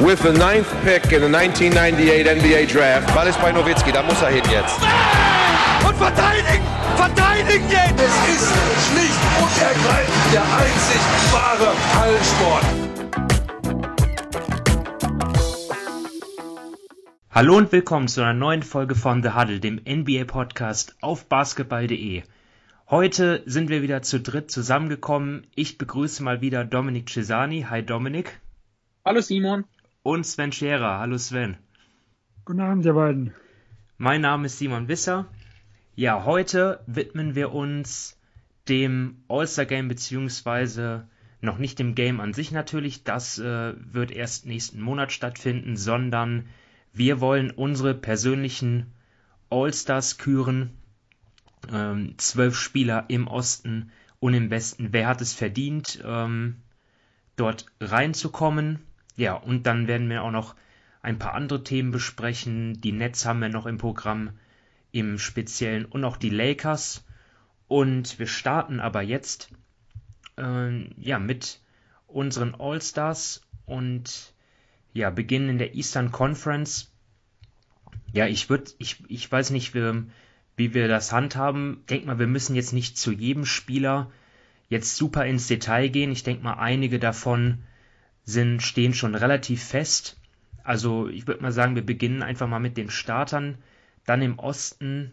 with the ninth pick in the 1998 NBA Draft. Ball ist bei Nowitzki, da muss er hin jetzt. Und verteidigen! Verteidigen jetzt! Es ist schlicht und ergreifend der einzig wahre Hallensport. Hallo und willkommen zu einer neuen Folge von The Huddle, dem NBA-Podcast auf basketball.de. Heute sind wir wieder zu dritt zusammengekommen. Ich begrüße mal wieder Dominik Cesani. Hi Dominik. Hallo Simon. Und Sven Scherer. Hallo Sven. Guten Abend, ihr beiden. Mein Name ist Simon Wisser. Ja, heute widmen wir uns dem All-Star Game beziehungsweise noch nicht dem Game an sich natürlich. Das äh, wird erst nächsten Monat stattfinden, sondern wir wollen unsere persönlichen All-Stars küren. Ähm, zwölf Spieler im Osten und im Westen. Wer hat es verdient, ähm, dort reinzukommen? Ja, und dann werden wir auch noch ein paar andere Themen besprechen. Die Nets haben wir noch im Programm im Speziellen und auch die Lakers. Und wir starten aber jetzt äh, ja, mit unseren All-Stars und ja, beginnen in der Eastern Conference. Ja, ich würde, ich, ich weiß nicht, wie, wie wir das handhaben. Denk mal, wir müssen jetzt nicht zu jedem Spieler jetzt super ins Detail gehen. Ich denke mal, einige davon sind, stehen schon relativ fest. Also ich würde mal sagen, wir beginnen einfach mal mit den Startern. Dann im Osten.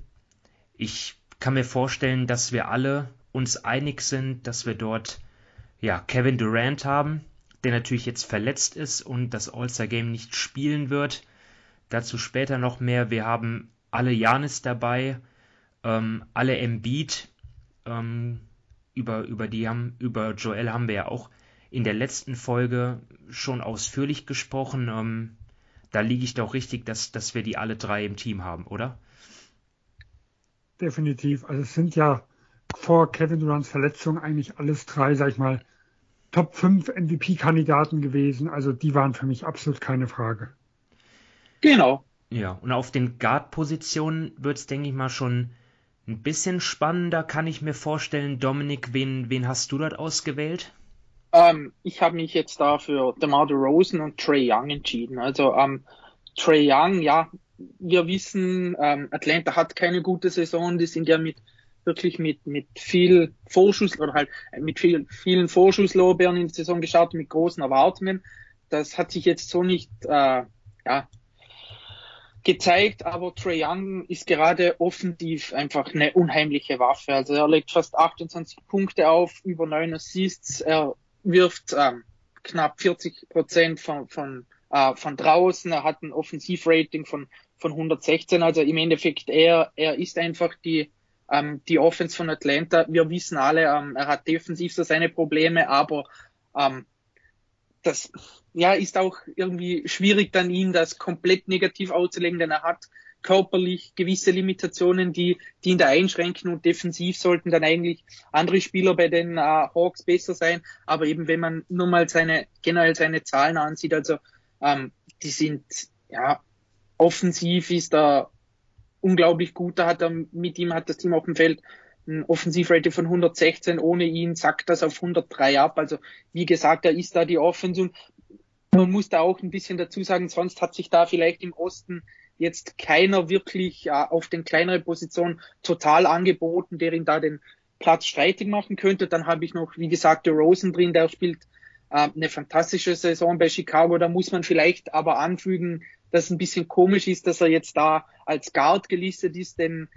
Ich kann mir vorstellen, dass wir alle uns einig sind, dass wir dort ja Kevin Durant haben, der natürlich jetzt verletzt ist und das All-Star Game nicht spielen wird. Dazu später noch mehr. Wir haben alle Janis dabei, ähm, alle Embiid. Ähm, über, über die haben, über Joel haben wir ja auch in der letzten Folge schon ausführlich gesprochen. Ähm, da liege ich doch richtig, dass, dass wir die alle drei im Team haben, oder? Definitiv. Also es sind ja vor Kevin Durants Verletzung eigentlich alles drei, sag ich mal, Top 5 MVP-Kandidaten gewesen. Also die waren für mich absolut keine Frage. Genau. Ja, und auf den Guard-Positionen wird es, denke ich mal, schon ein bisschen spannender, kann ich mir vorstellen. Dominik, wen, wen hast du dort ausgewählt? Ähm, ich habe mich jetzt da für DeMar DeRozan und Trey Young entschieden. Also ähm, Trey Young, ja, wir wissen, ähm, Atlanta hat keine gute Saison. Die sind ja mit wirklich mit mit viel Vorschuss oder halt mit viel, vielen Vorschusslorbeeren in die Saison gestartet mit großen Erwartungen. Das hat sich jetzt so nicht äh, ja, gezeigt, aber Trey Young ist gerade offensiv einfach eine unheimliche Waffe. Also er legt fast 28 Punkte auf, über 9 Assists, er wirft ähm, knapp 40 Prozent von, von, äh, von draußen. Er hat ein Offensivrating von, von 116. Also im Endeffekt, er, er ist einfach die, ähm, die Offense von Atlanta. Wir wissen alle, ähm, er hat defensiv so seine Probleme, aber ähm, das ja, ist auch irgendwie schwierig dann ihn das komplett negativ auszulegen, denn er hat körperlich gewisse Limitationen, die, die ihn da einschränken und defensiv sollten dann eigentlich andere Spieler bei den äh, Hawks besser sein. Aber eben wenn man nur mal seine, generell seine Zahlen ansieht, also ähm, die sind, ja, offensiv ist er unglaublich gut. Da hat er, mit ihm hat das Team auf dem Feld ein Offensivrate von 116. Ohne ihn sackt das auf 103 ab. Also wie gesagt, er ist da die Offensive. Man muss da auch ein bisschen dazu sagen, sonst hat sich da vielleicht im Osten jetzt keiner wirklich äh, auf den kleineren Positionen total angeboten, der ihn da den Platz streitig machen könnte. Dann habe ich noch, wie gesagt, der Rosen drin, der spielt äh, eine fantastische Saison bei Chicago. Da muss man vielleicht aber anfügen, dass es ein bisschen komisch ist, dass er jetzt da als Guard gelistet ist, denn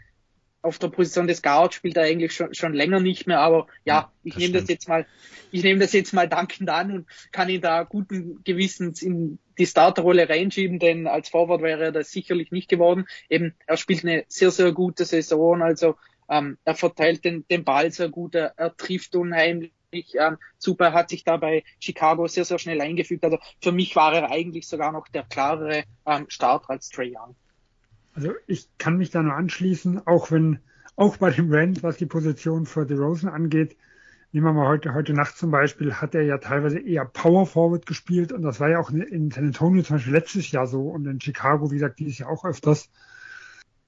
auf der Position des Guard spielt er eigentlich schon, schon länger nicht mehr, aber ja, ich nehme das jetzt mal, ich nehme das jetzt mal dankend an und kann ihn da guten Gewissens in die Starterrolle reinschieben, denn als Forward wäre er das sicherlich nicht geworden. Eben, er spielt eine sehr, sehr gute Saison, also ähm, er verteilt den, den Ball sehr gut, er, er trifft unheimlich ähm, super, hat sich da bei Chicago sehr, sehr schnell eingefügt. Also für mich war er eigentlich sogar noch der klarere ähm, Starter als Trey Young. Also ich kann mich da nur anschließen, auch wenn, auch bei dem Rand, was die Position für The Rosen angeht, nehmen wir mal heute, heute Nacht zum Beispiel, hat er ja teilweise eher Power Forward gespielt und das war ja auch in San Antonio zum Beispiel letztes Jahr so und in Chicago, wie gesagt, dieses Jahr auch öfters,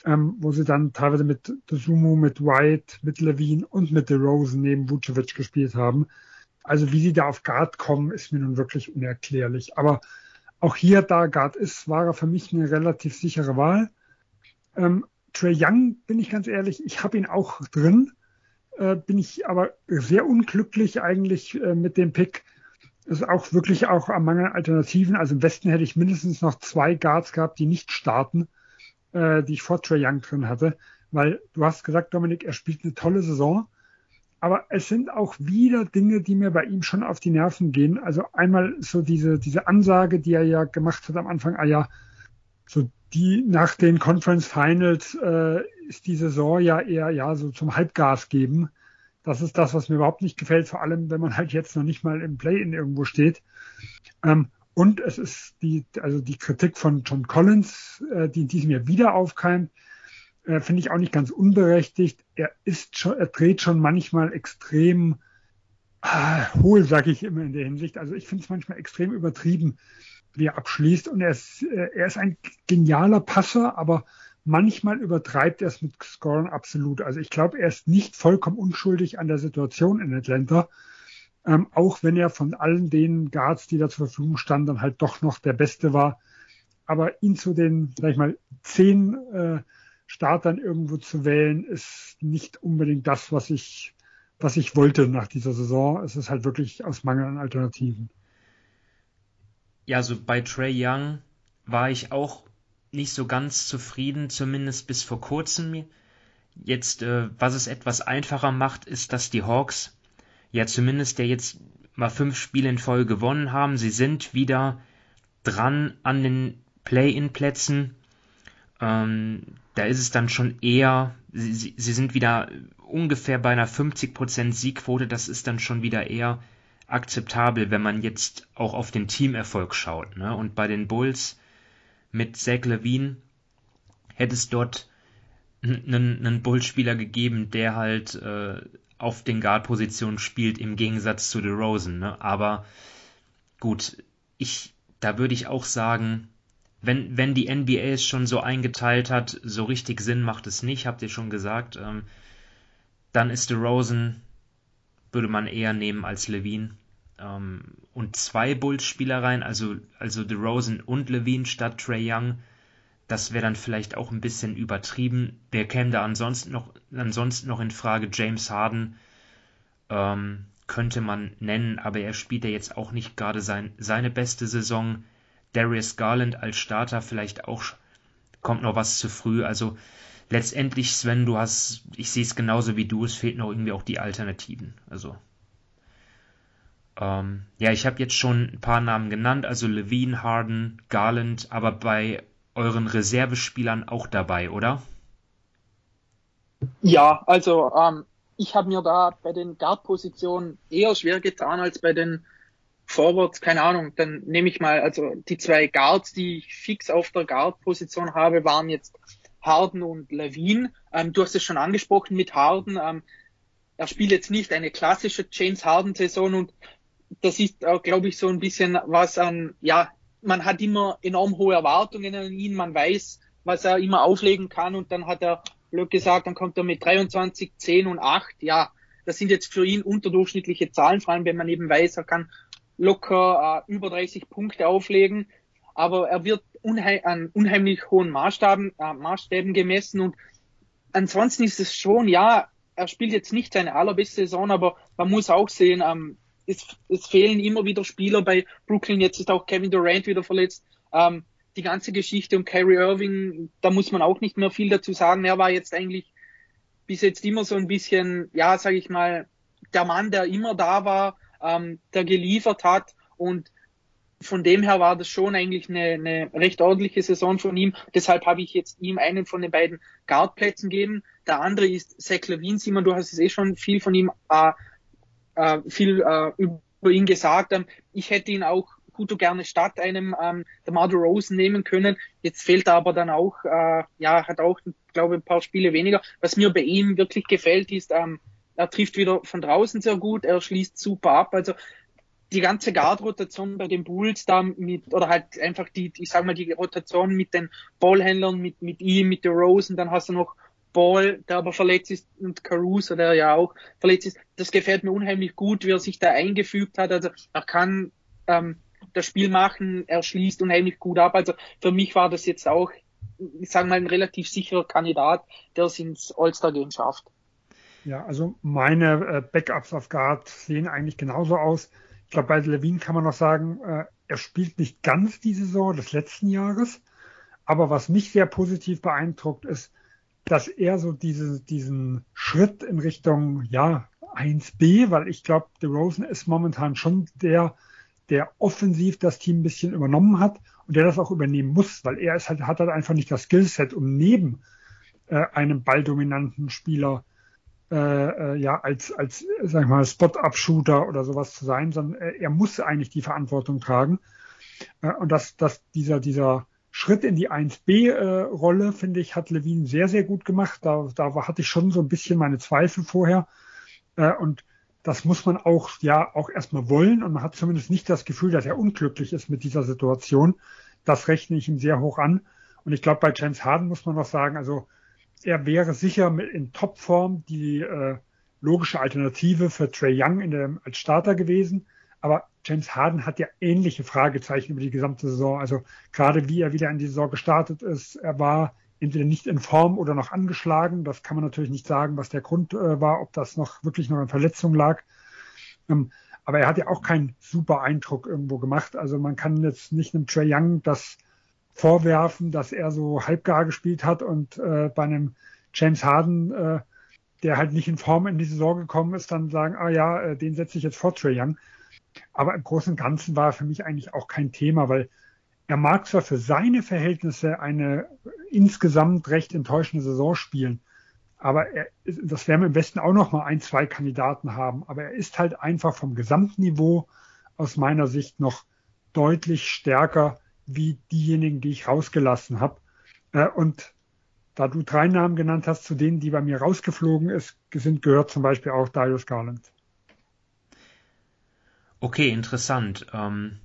ähm, wo sie dann teilweise mit Sumo, mit White, mit Levine und mit The Rosen neben Vucevic gespielt haben. Also wie sie da auf Guard kommen, ist mir nun wirklich unerklärlich. Aber auch hier, da Guard ist, war er für mich eine relativ sichere Wahl. Ähm, Trey Young, bin ich ganz ehrlich, ich habe ihn auch drin, äh, bin ich aber sehr unglücklich eigentlich äh, mit dem Pick. Das ist auch wirklich auch am Mangel Alternativen. Also im Westen hätte ich mindestens noch zwei Guards gehabt, die nicht starten, äh, die ich vor Trey Young drin hatte. Weil du hast gesagt, Dominik, er spielt eine tolle Saison. Aber es sind auch wieder Dinge, die mir bei ihm schon auf die Nerven gehen. Also einmal so diese, diese Ansage, die er ja gemacht hat am Anfang, ah ja, so die nach den Conference Finals äh, ist die Saison ja eher ja so zum Halbgas geben. Das ist das, was mir überhaupt nicht gefällt, vor allem wenn man halt jetzt noch nicht mal im Play-in irgendwo steht. Ähm, und es ist die, also die Kritik von John Collins, äh, die in diesem Jahr wieder aufkeimt, äh, finde ich auch nicht ganz unberechtigt. Er ist schon, er dreht schon manchmal extrem ah, hohl, sage ich immer in der Hinsicht. Also ich finde es manchmal extrem übertrieben, wie er abschließt. Und er ist, äh, er ist ein genialer Passer, aber manchmal übertreibt er es mit Scoren absolut. Also ich glaube, er ist nicht vollkommen unschuldig an der Situation in Atlanta. Ähm, auch wenn er von allen den Guards, die da zur Verfügung standen, dann halt doch noch der Beste war. Aber ihn zu den, sag ich mal, zehn äh, Startern irgendwo zu wählen, ist nicht unbedingt das, was ich, was ich wollte nach dieser Saison. Es ist halt wirklich aus Mangel an Alternativen. Ja, also bei Trey Young war ich auch nicht so ganz zufrieden, zumindest bis vor kurzem. Jetzt, äh, was es etwas einfacher macht, ist, dass die Hawks ja zumindest der jetzt mal fünf Spiele in Folge gewonnen haben. Sie sind wieder dran an den Play-in-Plätzen. Ähm, da ist es dann schon eher, sie, sie sind wieder ungefähr bei einer 50% Siegquote. Das ist dann schon wieder eher akzeptabel, wenn man jetzt auch auf den Teamerfolg schaut. Ne? Und bei den Bulls mit Zach Levine hätte es dort einen, Bullspieler gegeben, der halt äh, auf den Guard-Positionen spielt, im Gegensatz zu DeRozan. Ne? Aber gut, ich, da würde ich auch sagen, wenn, wenn die NBA es schon so eingeteilt hat, so richtig Sinn macht es nicht, habt ihr schon gesagt. Ähm, dann ist DeRozan, würde man eher nehmen als Levine. Ähm, und zwei Bulls-Spielereien, also, also DeRozan und Levine statt Trey Young, das wäre dann vielleicht auch ein bisschen übertrieben. Wer käme da ansonsten noch, ansonsten noch in Frage? James Harden ähm, könnte man nennen, aber er spielt ja jetzt auch nicht gerade sein, seine beste Saison. Darius Garland als Starter vielleicht auch kommt noch was zu früh. Also letztendlich, Sven, du hast, ich sehe es genauso wie du, es fehlt noch irgendwie auch die Alternativen. Also ähm, ja, ich habe jetzt schon ein paar Namen genannt, also Levine, Harden, Garland, aber bei euren Reservespielern auch dabei, oder? Ja, also ähm, ich habe mir da bei den Guard-Positionen eher schwer getan als bei den Forwards. Keine Ahnung, dann nehme ich mal, also die zwei Guards, die ich fix auf der Guard-Position habe, waren jetzt Harden und Levine. Ähm, du hast es schon angesprochen mit Harden. Ähm, er spielt jetzt nicht eine klassische James Harden-Saison und das ist auch, glaube ich, so ein bisschen was an, ja, man hat immer enorm hohe Erwartungen an ihn, man weiß, was er immer auflegen kann und dann hat er, blöd gesagt, dann kommt er mit 23, 10 und 8, ja, das sind jetzt für ihn unterdurchschnittliche Zahlen, vor allem wenn man eben weiß, er kann locker äh, über 30 Punkte auflegen, aber er wird unheim an unheimlich hohen Maßstaben, äh, Maßstäben gemessen und ansonsten ist es schon, ja, er spielt jetzt nicht seine allerbeste Saison, aber man muss auch sehen, ähm, es, es fehlen immer wieder Spieler bei Brooklyn. Jetzt ist auch Kevin Durant wieder verletzt. Ähm, die ganze Geschichte um Kyrie Irving, da muss man auch nicht mehr viel dazu sagen. Er war jetzt eigentlich bis jetzt immer so ein bisschen, ja, sage ich mal, der Mann, der immer da war, ähm, der geliefert hat und von dem her war das schon eigentlich eine, eine recht ordentliche Saison von ihm. Deshalb habe ich jetzt ihm einen von den beiden Guardplätzen gegeben. Der andere ist Zach Levine. Simon, du hast es eh schon viel von ihm äh, äh, viel äh, über ihn gesagt. Ähm, ich hätte ihn auch gut und gerne statt einem ähm, der Mardo Rosen nehmen können. Jetzt fehlt er aber dann auch, äh, ja, hat auch, glaube ein paar Spiele weniger. Was mir bei ihm wirklich gefällt, ist, ähm, er trifft wieder von draußen sehr gut, er schließt super ab. Also die ganze Guard-Rotation bei den Bulls da mit, oder halt einfach die, ich sag mal, die Rotation mit den Ballhändlern, mit, mit ihm, mit der Rosen, dann hast du noch Ball, der aber verletzt ist, und Caruso, der ja auch verletzt ist. Das gefällt mir unheimlich gut, wie er sich da eingefügt hat. Also er kann ähm, das Spiel machen, er schließt unheimlich gut ab. Also für mich war das jetzt auch, ich sage mal, ein relativ sicherer Kandidat, der es ins All-Star-Game schafft. Ja, also meine äh, Backups auf Guard sehen eigentlich genauso aus. Ich glaube, bei Levine kann man noch sagen, äh, er spielt nicht ganz die Saison des letzten Jahres. Aber was mich sehr positiv beeindruckt, ist, dass er so diese, diesen Schritt in Richtung, ja, 1b, weil ich glaube, Rosen ist momentan schon der, der offensiv das Team ein bisschen übernommen hat und der das auch übernehmen muss, weil er ist halt, hat halt einfach nicht das Skillset, um neben äh, einem balldominanten Spieler äh, äh, ja als als sag ich mal Spot-Up-Shooter oder sowas zu sein, sondern äh, er muss eigentlich die Verantwortung tragen äh, und dass dass dieser dieser Schritt in die 1B-Rolle, äh, finde ich, hat Levine sehr, sehr gut gemacht. Da, da hatte ich schon so ein bisschen meine Zweifel vorher. Und das muss man auch, ja, auch erstmal wollen. Und man hat zumindest nicht das Gefühl, dass er unglücklich ist mit dieser Situation. Das rechne ich ihm sehr hoch an. Und ich glaube, bei James Harden muss man noch sagen, also er wäre sicher in Topform die äh, logische Alternative für Trey Young in der, als Starter gewesen. Aber James Harden hat ja ähnliche Fragezeichen über die gesamte Saison. Also gerade wie er wieder in die Saison gestartet ist, er war entweder nicht in Form oder noch angeschlagen. Das kann man natürlich nicht sagen, was der Grund äh, war, ob das noch wirklich noch in Verletzung lag. Ähm, aber er hat ja auch keinen super Eindruck irgendwo gemacht. Also man kann jetzt nicht einem Trey Young das vorwerfen, dass er so halbgar gespielt hat und äh, bei einem James Harden, äh, der halt nicht in Form in die Saison gekommen ist, dann sagen, ah ja, äh, den setze ich jetzt vor Trey Young. Aber im Großen und Ganzen war er für mich eigentlich auch kein Thema, weil er mag zwar für seine Verhältnisse eine insgesamt recht enttäuschende Saison spielen, aber er, das werden wir im Westen auch noch mal ein, zwei Kandidaten haben. Aber er ist halt einfach vom Gesamtniveau aus meiner Sicht noch deutlich stärker wie diejenigen, die ich rausgelassen habe. Äh, und da du drei Namen genannt hast, zu denen, die bei mir rausgeflogen ist, sind, gehört zum Beispiel auch Darius Garland. Okay, interessant. Ähm,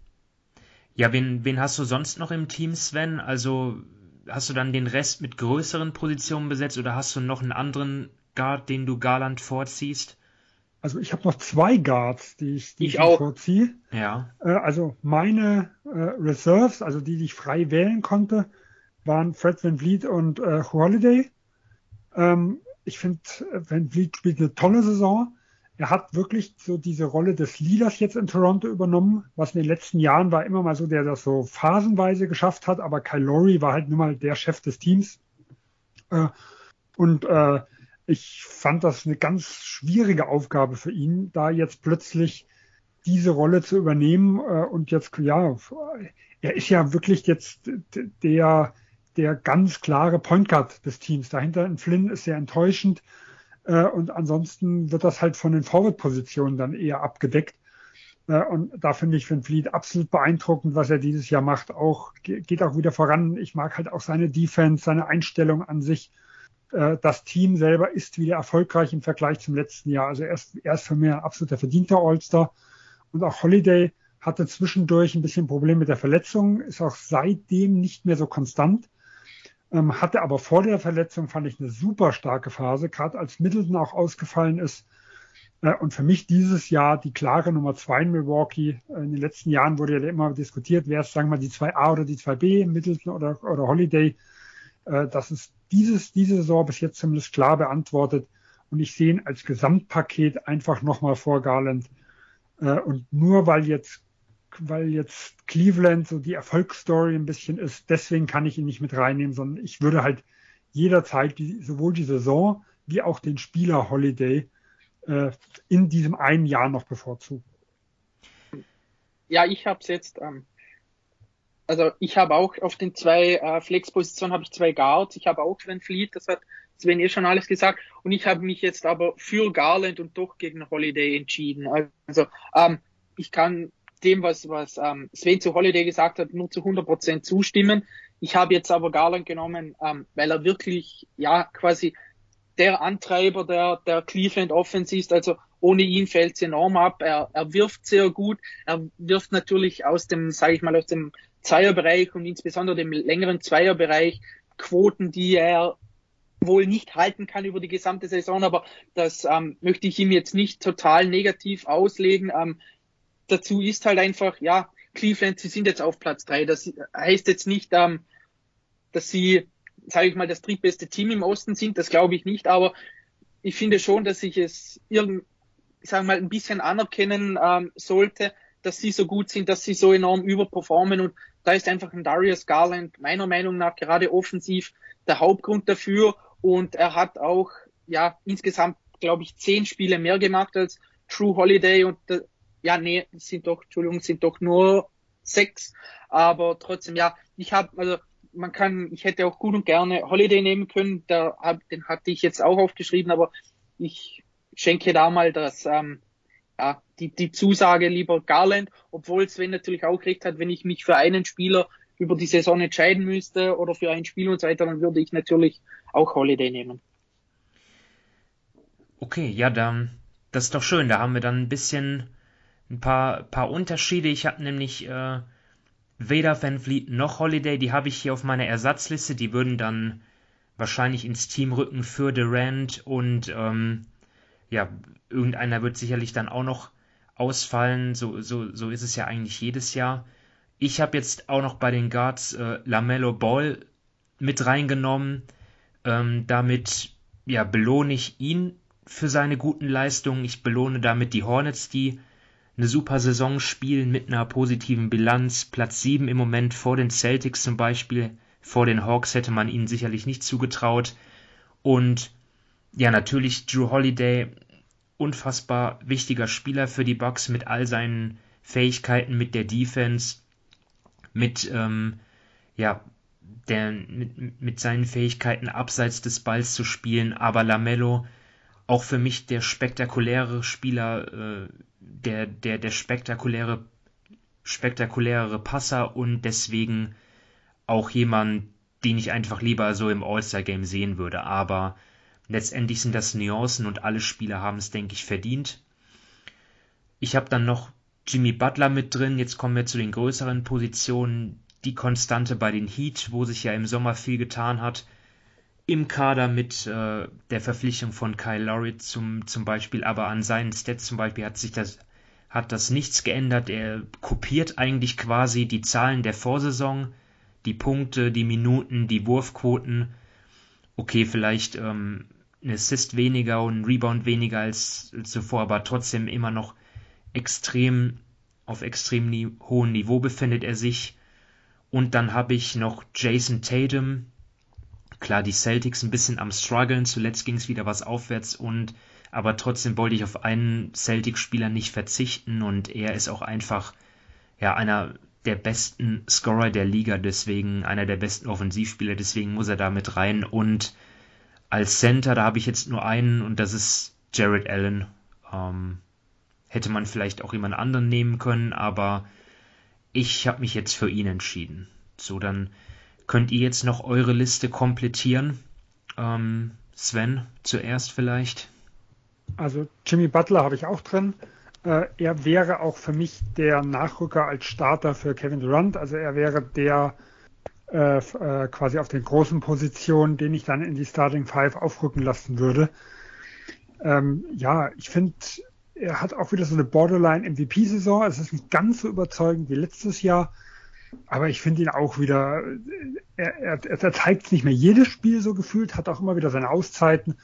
ja, wen, wen hast du sonst noch im Team, Sven? Also hast du dann den Rest mit größeren Positionen besetzt oder hast du noch einen anderen Guard, den du Garland vorziehst? Also ich habe noch zwei Guards, die ich, die ich, ich auch. vorziehe. Ja. Äh, also meine äh, Reserves, also die, die ich frei wählen konnte, waren Fred Van Vliet und äh, Holiday. Ähm, ich finde, äh, Van Vliet spielt eine tolle Saison er hat wirklich so diese Rolle des Leaders jetzt in Toronto übernommen, was in den letzten Jahren war immer mal so, der das so phasenweise geschafft hat, aber Kyle Lowry war halt nun mal der Chef des Teams. Äh, und äh, ich fand das eine ganz schwierige Aufgabe für ihn, da jetzt plötzlich diese Rolle zu übernehmen äh, und jetzt, ja, er ist ja wirklich jetzt der, der ganz klare Point Guard des Teams. Dahinter in Flynn ist sehr enttäuschend. Äh, und ansonsten wird das halt von den Forward-Positionen dann eher abgedeckt. Äh, und da finde ich Van Fleet absolut beeindruckend, was er dieses Jahr macht. Auch geht auch wieder voran. Ich mag halt auch seine Defense, seine Einstellung an sich. Äh, das Team selber ist wieder erfolgreich im Vergleich zum letzten Jahr. Also er ist, er ist für mich ein absoluter verdienter All-Star. Und auch Holiday hatte zwischendurch ein bisschen Probleme mit der Verletzung, ist auch seitdem nicht mehr so konstant. Ähm, hatte aber vor der Verletzung, fand ich, eine super starke Phase, gerade als Middleton auch ausgefallen ist. Äh, und für mich dieses Jahr die klare Nummer zwei in Milwaukee. Äh, in den letzten Jahren wurde ja immer diskutiert, wer ist, sagen wir mal, die 2A oder die 2B, Middleton oder, oder Holiday. Äh, das ist dieses, diese Saison bis jetzt zumindest klar beantwortet. Und ich sehe ihn als Gesamtpaket einfach nochmal vor Garland. Äh, und nur weil jetzt weil jetzt Cleveland so die Erfolgsstory ein bisschen ist. Deswegen kann ich ihn nicht mit reinnehmen, sondern ich würde halt jederzeit die, sowohl die Saison wie auch den Spieler Holiday äh, in diesem einen Jahr noch bevorzugen. Ja, ich habe es jetzt, ähm, also ich habe auch auf den zwei äh, Flex-Positionen habe ich zwei Guards. Ich habe auch Sven Fleet, das hat Sven eh schon alles gesagt. Und ich habe mich jetzt aber für Garland und doch gegen Holiday entschieden. Also ähm, ich kann dem, was, was ähm, Sven zu Holiday gesagt hat, nur zu 100 Prozent zustimmen. Ich habe jetzt aber Garland genommen, ähm, weil er wirklich, ja, quasi der Antreiber der, der Cleveland Offense ist. Also ohne ihn fällt es enorm ab. Er, er wirft sehr gut. Er wirft natürlich aus dem, sage ich mal, aus dem Zweierbereich und insbesondere dem längeren Zweierbereich Quoten, die er wohl nicht halten kann über die gesamte Saison, aber das ähm, möchte ich ihm jetzt nicht total negativ auslegen. Ähm, dazu ist halt einfach, ja, Cleveland, sie sind jetzt auf Platz drei. Das heißt jetzt nicht, ähm, dass sie, sage ich mal, das drittbeste Team im Osten sind. Das glaube ich nicht. Aber ich finde schon, dass ich es irgend, ich sage mal, ein bisschen anerkennen ähm, sollte, dass sie so gut sind, dass sie so enorm überperformen. Und da ist einfach ein Darius Garland meiner Meinung nach gerade offensiv der Hauptgrund dafür. Und er hat auch ja insgesamt, glaube ich, zehn Spiele mehr gemacht als True Holiday und äh, ja, nee, sind doch, Entschuldigung, sind doch nur sechs. Aber trotzdem, ja, ich habe, also man kann, ich hätte auch gut und gerne Holiday nehmen können, da hab, den hatte ich jetzt auch aufgeschrieben, aber ich schenke da mal das, ähm, ja, die, die Zusage lieber Garland, obwohl Sven natürlich auch recht hat, wenn ich mich für einen Spieler über die Saison entscheiden müsste oder für ein Spiel und so weiter, dann würde ich natürlich auch Holiday nehmen. Okay, ja, dann, das ist doch schön. Da haben wir dann ein bisschen ein paar, paar Unterschiede. Ich habe nämlich äh, weder Van Vliet noch Holiday, die habe ich hier auf meiner Ersatzliste. Die würden dann wahrscheinlich ins Team rücken für Durant und ähm, ja, irgendeiner wird sicherlich dann auch noch ausfallen. So, so, so ist es ja eigentlich jedes Jahr. Ich habe jetzt auch noch bei den Guards äh, Lamello Ball mit reingenommen. Ähm, damit ja, belohne ich ihn für seine guten Leistungen. Ich belohne damit die Hornets, die eine super Saison spielen mit einer positiven Bilanz. Platz 7 im Moment vor den Celtics zum Beispiel. Vor den Hawks hätte man ihnen sicherlich nicht zugetraut. Und ja, natürlich Drew Holiday, unfassbar wichtiger Spieler für die Bucks mit all seinen Fähigkeiten, mit der Defense, mit, ähm, ja, der, mit, mit seinen Fähigkeiten abseits des Balls zu spielen. Aber Lamello, auch für mich der spektakuläre Spieler, äh, der, der, der spektakuläre, spektakulärere Passer und deswegen auch jemand, den ich einfach lieber so im All-Star-Game sehen würde. Aber letztendlich sind das Nuancen und alle Spieler haben es, denke ich, verdient. Ich habe dann noch Jimmy Butler mit drin. Jetzt kommen wir zu den größeren Positionen. Die Konstante bei den Heat, wo sich ja im Sommer viel getan hat im Kader mit äh, der Verpflichtung von Kyle Lowry zum, zum Beispiel, aber an seinen Stats zum Beispiel hat sich das, hat das nichts geändert. Er kopiert eigentlich quasi die Zahlen der Vorsaison, die Punkte, die Minuten, die Wurfquoten. Okay, vielleicht ähm, ein Assist weniger und ein Rebound weniger als, zuvor, aber trotzdem immer noch extrem auf extrem nie, hohem Niveau befindet er sich. Und dann habe ich noch Jason Tatum, Klar, die Celtics ein bisschen am struggeln, zuletzt ging es wieder was aufwärts und aber trotzdem wollte ich auf einen Celtics-Spieler nicht verzichten und er ist auch einfach ja einer der besten Scorer der Liga, deswegen einer der besten Offensivspieler, deswegen muss er da mit rein und als Center, da habe ich jetzt nur einen und das ist Jared Allen. Ähm, hätte man vielleicht auch jemand anderen nehmen können, aber ich habe mich jetzt für ihn entschieden. So, dann Könnt ihr jetzt noch eure Liste komplettieren? Ähm, Sven, zuerst vielleicht. Also Jimmy Butler habe ich auch drin. Äh, er wäre auch für mich der Nachrücker als Starter für Kevin Durant. Also er wäre der äh, äh, quasi auf den großen Positionen, den ich dann in die Starting Five aufrücken lassen würde. Ähm, ja, ich finde, er hat auch wieder so eine Borderline MVP-Saison. Es ist nicht ganz so überzeugend wie letztes Jahr. Aber ich finde ihn auch wieder, er, er, er zeigt nicht mehr jedes Spiel so gefühlt, hat auch immer wieder seine Auszeiten.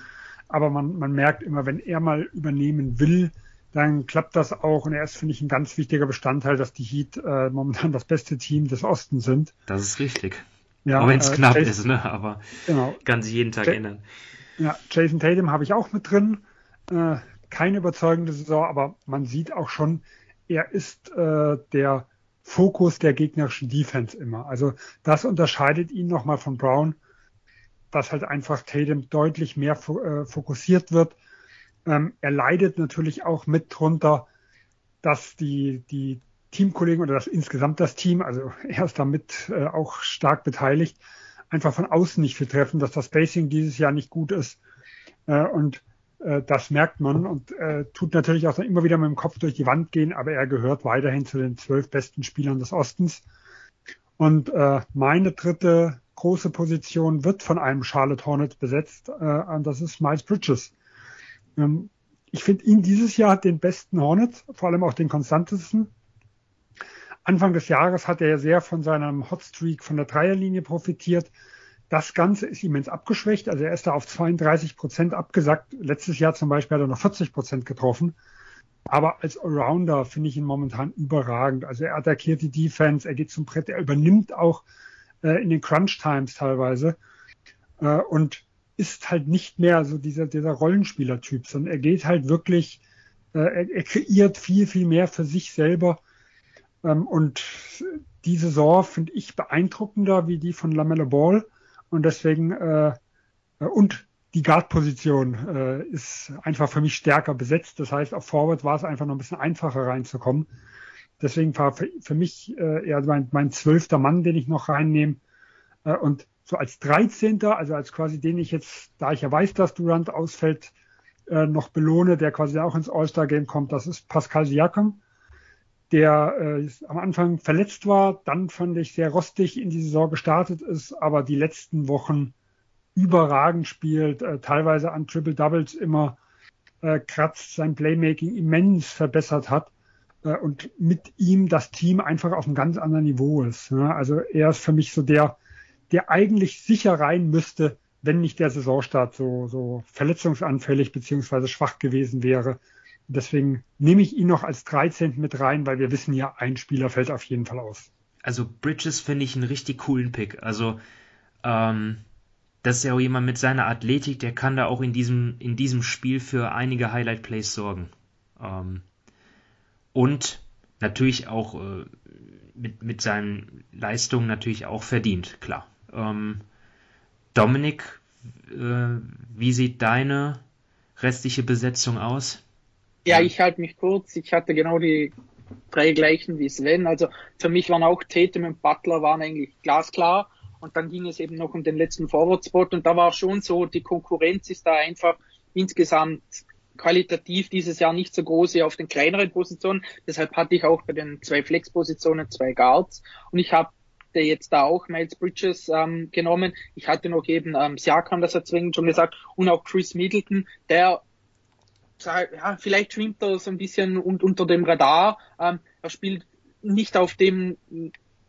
Aber man, man merkt immer, wenn er mal übernehmen will, dann klappt das auch. Und er ist, finde ich, ein ganz wichtiger Bestandteil, dass die Heat äh, momentan das beste Team des Ostens sind. Das ist richtig. Ja, auch wenn es äh, knapp Jason, ist, ne? aber genau. kann sich jeden Tag ja, ändern. Ja, Jason Tatum habe ich auch mit drin. Äh, keine überzeugende Saison, aber man sieht auch schon, er ist äh, der Fokus der gegnerischen Defense immer. Also das unterscheidet ihn nochmal von Brown, dass halt einfach Tatum deutlich mehr äh, fokussiert wird. Ähm, er leidet natürlich auch mit drunter, dass die, die Teamkollegen oder das insgesamt das Team, also er ist damit äh, auch stark beteiligt, einfach von außen nicht viel treffen, dass das Spacing dieses Jahr nicht gut ist. Äh, und äh, das merkt man und äh, tut natürlich auch immer wieder mit dem Kopf durch die Wand gehen, aber er gehört weiterhin zu den zwölf besten Spielern des Ostens. Und äh, meine dritte große Position wird von einem Charlotte Hornet besetzt, äh, und das ist Miles Bridges. Ähm, ich finde ihn dieses Jahr den besten Hornet, vor allem auch den konstantesten. Anfang des Jahres hat er sehr von seinem Hotstreak von der Dreierlinie profitiert. Das Ganze ist immens abgeschwächt. Also er ist da auf 32 Prozent abgesackt. Letztes Jahr zum Beispiel hat er noch 40 Prozent getroffen. Aber als Allrounder finde ich ihn momentan überragend. Also er attackiert die Defense, er geht zum Brett, er übernimmt auch äh, in den Crunch Times teilweise äh, und ist halt nicht mehr so dieser, dieser Rollenspielertyp, sondern er geht halt wirklich, äh, er, er kreiert viel, viel mehr für sich selber. Ähm, und die Saison finde ich beeindruckender wie die von Lamella Ball. Und deswegen, äh, äh, und die Guard-Position äh, ist einfach für mich stärker besetzt. Das heißt, auf Forward war es einfach noch ein bisschen einfacher reinzukommen. Deswegen war für, für mich äh, eher mein, mein zwölfter Mann, den ich noch reinnehme. Äh, und so als 13. also als quasi den ich jetzt, da ich ja weiß, dass Durant ausfällt, äh, noch belohne, der quasi auch ins All-Star-Game kommt, das ist Pascal Siakam, der äh, am Anfang verletzt war, dann fand ich sehr rostig in die Saison gestartet ist, aber die letzten Wochen überragend spielt, äh, teilweise an Triple Doubles immer äh, kratzt, sein Playmaking immens verbessert hat äh, und mit ihm das Team einfach auf einem ganz anderen Niveau ist. Ja? Also er ist für mich so der, der eigentlich sicher rein müsste, wenn nicht der Saisonstart so, so verletzungsanfällig beziehungsweise schwach gewesen wäre. Deswegen nehme ich ihn noch als 13. mit rein, weil wir wissen ja, ein Spieler fällt auf jeden Fall aus. Also Bridges finde ich einen richtig coolen Pick. Also ähm, das ist ja auch jemand mit seiner Athletik, der kann da auch in diesem, in diesem Spiel für einige Highlight-Plays sorgen. Ähm, und natürlich auch äh, mit, mit seinen Leistungen natürlich auch verdient, klar. Ähm, Dominik, äh, wie sieht deine restliche Besetzung aus? Ja, ich halte mich kurz. Ich hatte genau die drei gleichen wie Sven. Also für mich waren auch Tatum und Butler waren eigentlich glasklar. Und dann ging es eben noch um den letzten Forward-Spot. Und da war schon so, die Konkurrenz ist da einfach insgesamt qualitativ dieses Jahr nicht so groß wie auf den kleineren Positionen. Deshalb hatte ich auch bei den zwei Flex-Positionen zwei Guards. Und ich habe jetzt da auch Miles Bridges ähm, genommen. Ich hatte noch eben ähm, Siakam, das hat zwingend schon gesagt, und auch Chris Middleton, der ja, vielleicht schwimmt er so ein bisschen und, unter dem Radar. Ähm, er spielt nicht auf dem,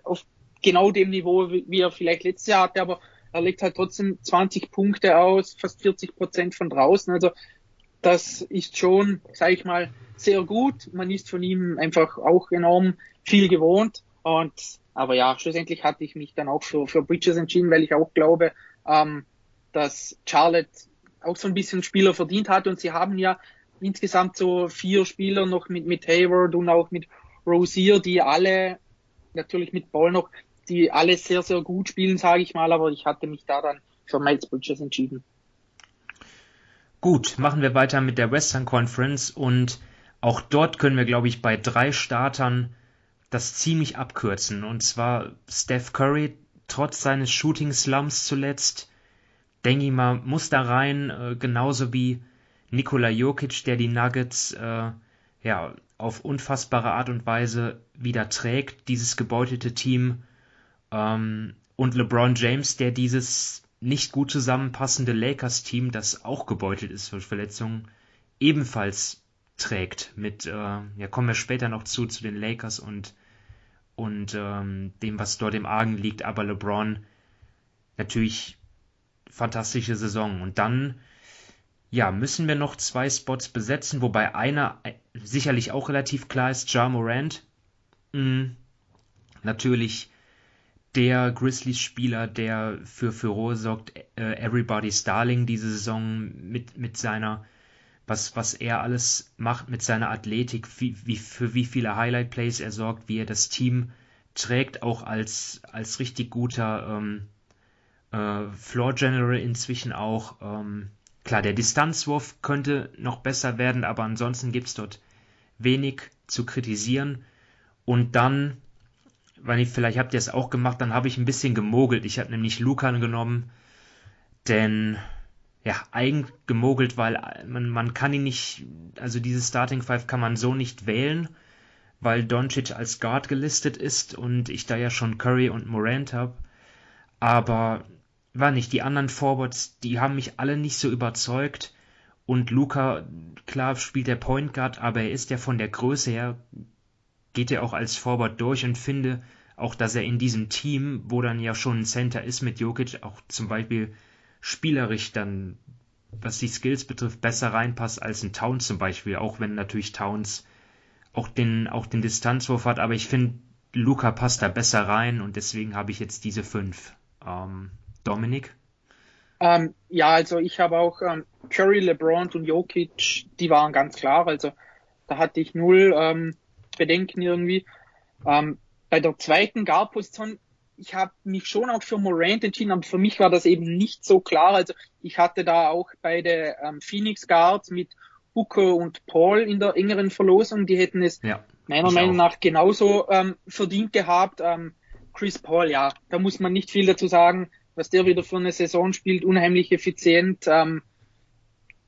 auf genau dem Niveau, wie er vielleicht letztes Jahr hatte, aber er legt halt trotzdem 20 Punkte aus, fast 40 Prozent von draußen. Also das ist schon, sage ich mal, sehr gut. Man ist von ihm einfach auch enorm viel gewohnt. Und aber ja, schlussendlich hatte ich mich dann auch für, für Bridges entschieden, weil ich auch glaube, ähm, dass Charlotte auch so ein bisschen Spieler verdient hat. Und sie haben ja insgesamt so vier Spieler noch mit, mit Hayward und auch mit Rosier, die alle, natürlich mit Ball noch, die alle sehr, sehr gut spielen, sage ich mal, aber ich hatte mich da dann für Miles Bridges entschieden. Gut, machen wir weiter mit der Western Conference. Und auch dort können wir, glaube ich, bei drei Startern das ziemlich abkürzen. Und zwar Steph Curry, trotz seines Shooting Slumps zuletzt, denke ich mal, muss da rein, äh, genauso wie Nikola Jokic, der die Nuggets äh, ja auf unfassbare Art und Weise wieder trägt, dieses gebeutelte Team. Ähm, und LeBron James, der dieses nicht gut zusammenpassende Lakers-Team, das auch gebeutelt ist durch Verletzungen, ebenfalls trägt. Mit, äh, ja, kommen wir später noch zu, zu den Lakers und, und ähm, dem, was dort im Argen liegt. Aber LeBron natürlich fantastische Saison. Und dann ja, müssen wir noch zwei Spots besetzen, wobei einer äh, sicherlich auch relativ klar ist, Ja Morant. Mhm. Natürlich der Grizzlies-Spieler, der für Furore sorgt, äh, Everybody's Darling diese Saison mit, mit seiner, was, was er alles macht mit seiner Athletik, wie, wie, für wie viele Highlight-Plays er sorgt, wie er das Team trägt, auch als, als richtig guter ähm, äh, Floor General inzwischen auch. Ähm, Klar, der Distanzwurf könnte noch besser werden, aber ansonsten gibt es dort wenig zu kritisieren. Und dann, weil ich, vielleicht habt ihr es auch gemacht, dann habe ich ein bisschen gemogelt. Ich habe nämlich Lukan genommen, denn ja, eigen gemogelt, weil man, man kann ihn nicht, also dieses Starting Five kann man so nicht wählen, weil Doncic als Guard gelistet ist und ich da ja schon Curry und Morant habe. Aber war nicht, die anderen Forwards, die haben mich alle nicht so überzeugt. Und Luca, klar spielt der Point Guard, aber er ist ja von der Größe her geht er auch als Forward durch und finde auch, dass er in diesem Team, wo dann ja schon ein Center ist mit Jokic, auch zum Beispiel spielerisch dann, was die Skills betrifft, besser reinpasst als ein Towns zum Beispiel, auch wenn natürlich Towns auch den, auch den Distanzwurf hat, aber ich finde, Luca passt da besser rein und deswegen habe ich jetzt diese fünf. Ähm, Dominik? Ähm, ja, also ich habe auch ähm, Curry, LeBron und Jokic, die waren ganz klar. Also da hatte ich null ähm, Bedenken irgendwie. Ähm, bei der zweiten Guard-Position, ich habe mich schon auch für Morant entschieden, aber für mich war das eben nicht so klar. Also ich hatte da auch beide ähm, Phoenix Guards mit Booker und Paul in der engeren Verlosung. Die hätten es ja, meiner Meinung auch. nach genauso ähm, verdient gehabt. Ähm, Chris Paul, ja, da muss man nicht viel dazu sagen, was der wieder für eine Saison spielt, unheimlich effizient. Ähm,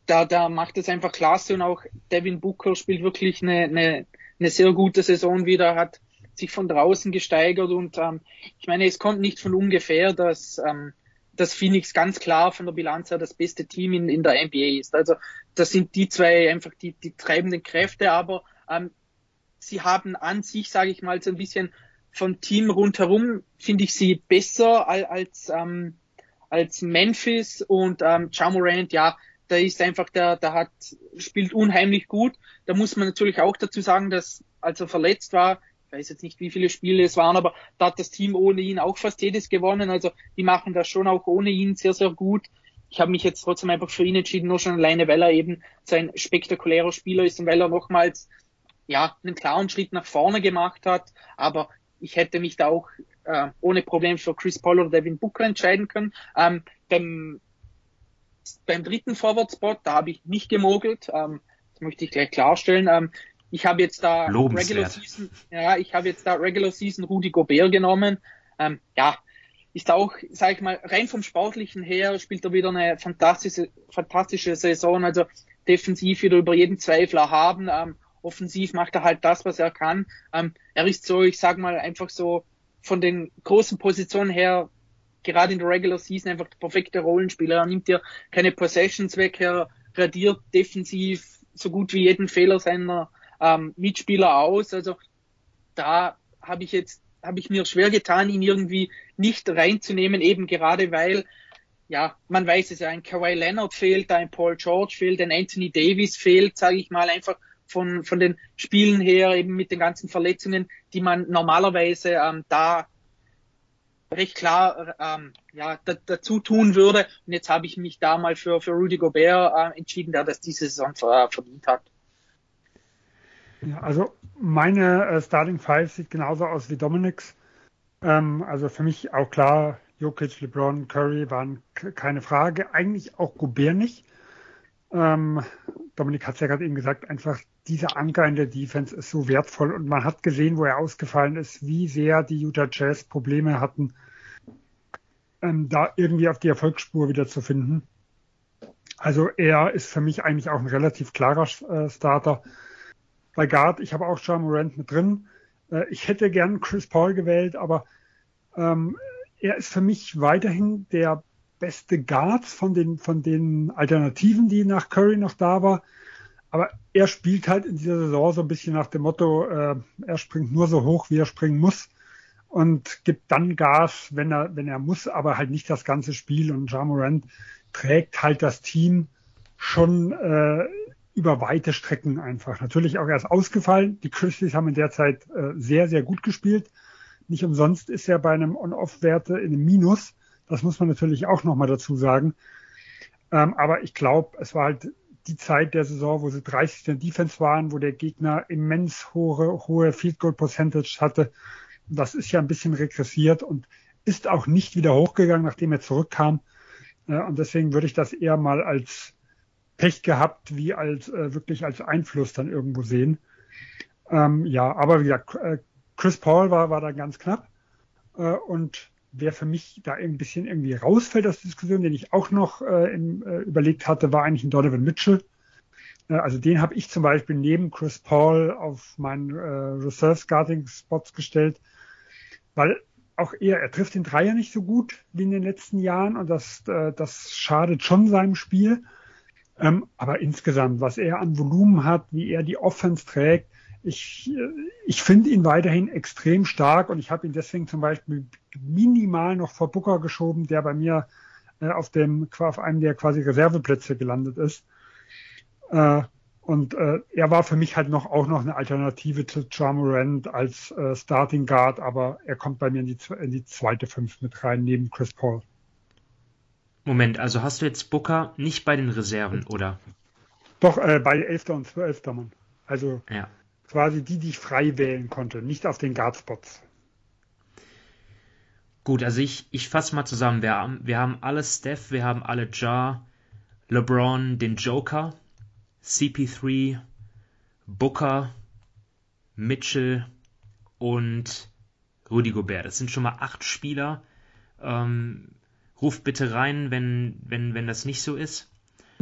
da, da macht es einfach klasse und auch Devin Booker spielt wirklich eine, eine, eine sehr gute Saison wieder, hat sich von draußen gesteigert und ähm, ich meine, es kommt nicht von ungefähr, dass, ähm, dass Phoenix ganz klar von der Bilanz her das beste Team in, in der NBA ist. Also das sind die zwei einfach die, die treibenden Kräfte, aber ähm, sie haben an sich, sage ich mal, so ein bisschen vom Team rundherum, finde ich sie besser als, als, ähm, als Memphis und ähm, Jamorant, ja, da ist einfach der, der hat, spielt unheimlich gut. Da muss man natürlich auch dazu sagen, dass als er verletzt war, ich weiß jetzt nicht, wie viele Spiele es waren, aber da hat das Team ohne ihn auch fast jedes gewonnen. Also die machen das schon auch ohne ihn sehr, sehr gut. Ich habe mich jetzt trotzdem einfach für ihn entschieden, nur schon alleine, weil er eben so ein spektakulärer Spieler ist und weil er nochmals ja einen klaren Schritt nach vorne gemacht hat. Aber ich hätte mich da auch äh, ohne Problem für Chris Paul oder Devin Booker entscheiden können. Ähm, beim beim dritten Forward Spot, da habe ich nicht gemogelt. Ähm, das möchte ich gleich klarstellen. Ähm, ich habe jetzt da Regular Season, ja, ich habe jetzt da Regular Season Rudy Gobert genommen. Ähm, ja, ist auch, sage ich mal, rein vom Sportlichen her spielt er wieder eine fantastische, fantastische Saison. Also defensiv wieder über jeden Zweifler haben. Ähm, offensiv macht er halt das, was er kann. Ähm, er ist so, ich sag mal, einfach so von den großen Positionen her gerade in der Regular Season einfach der perfekte Rollenspieler. Er nimmt dir keine Possessions weg, er radiert defensiv so gut wie jeden Fehler seiner ähm, Mitspieler aus. Also da habe ich jetzt habe ich mir schwer getan, ihn irgendwie nicht reinzunehmen, eben gerade weil ja, man weiß es ja, ein Kawhi Leonard fehlt, ein Paul George fehlt, ein Anthony Davis fehlt, sage ich mal, einfach von, von den Spielen her, eben mit den ganzen Verletzungen, die man normalerweise ähm, da recht klar ähm, ja, dazu tun würde. Und jetzt habe ich mich da mal für, für Rudy Gobert äh, entschieden, der das diese Saison äh, verdient hat. Ja, also meine äh, Starting Five sieht genauso aus wie Dominics. Ähm, also für mich auch klar, Jokic, LeBron, Curry waren keine Frage. Eigentlich auch Gobert nicht. Ähm, Dominik hat es ja gerade eben gesagt, einfach dieser Anker in der Defense ist so wertvoll und man hat gesehen, wo er ausgefallen ist, wie sehr die Utah Jazz Probleme hatten, ähm, da irgendwie auf die Erfolgsspur wieder zu finden. Also er ist für mich eigentlich auch ein relativ klarer äh, Starter. Bei Guard, ich habe auch John Morant mit drin. Äh, ich hätte gern Chris Paul gewählt, aber ähm, er ist für mich weiterhin der beste Guards von den, von den Alternativen, die nach Curry noch da war. Aber er spielt halt in dieser Saison so ein bisschen nach dem Motto, äh, er springt nur so hoch, wie er springen muss und gibt dann Gas, wenn er, wenn er muss, aber halt nicht das ganze Spiel. Und Jamorant trägt halt das Team schon äh, über weite Strecken einfach. Natürlich auch erst ausgefallen. Die Grizzlies haben in der Zeit äh, sehr, sehr gut gespielt. Nicht umsonst ist er bei einem On-Off-Werte in einem Minus. Das muss man natürlich auch nochmal dazu sagen. Ähm, aber ich glaube, es war halt die Zeit der Saison, wo sie 30 in Defense waren, wo der Gegner immens hohe, hohe Field Goal Percentage hatte. Das ist ja ein bisschen regressiert und ist auch nicht wieder hochgegangen, nachdem er zurückkam. Äh, und deswegen würde ich das eher mal als Pech gehabt, wie als äh, wirklich als Einfluss dann irgendwo sehen. Ähm, ja, aber wie gesagt, äh, Chris Paul war, war da ganz knapp. Äh, und wer für mich da ein bisschen irgendwie rausfällt aus der Diskussion, den ich auch noch äh, im, äh, überlegt hatte, war eigentlich ein Donovan Mitchell. Äh, also den habe ich zum Beispiel neben Chris Paul auf meinen äh, Reserve Scouting Spots gestellt, weil auch er, er trifft den Dreier nicht so gut wie in den letzten Jahren und das, das schadet schon seinem Spiel. Ähm, aber insgesamt, was er an Volumen hat, wie er die Offense trägt, Ich, ich finde ihn weiterhin extrem stark und ich habe ihn deswegen zum Beispiel minimal noch vor Booker geschoben, der bei mir äh, auf dem auf einem der quasi Reserveplätze gelandet ist. Äh, und äh, er war für mich halt noch auch noch eine Alternative zu Jamorant als äh, Starting Guard, aber er kommt bei mir in die, in die zweite Fünf mit rein, neben Chris Paul. Moment, also hast du jetzt Booker nicht bei den Reserven, oder? Doch, äh, bei 11. und 12. Mann. Also ja quasi die, die ich frei wählen konnte, nicht auf den Guardspots. Gut, also ich, ich fasse mal zusammen. Wir haben, wir haben alle Steph, wir haben alle Jar, LeBron, den Joker, CP3, Booker, Mitchell und Rudy Gobert. Das sind schon mal acht Spieler. Ähm, ruft bitte rein, wenn, wenn, wenn das nicht so ist.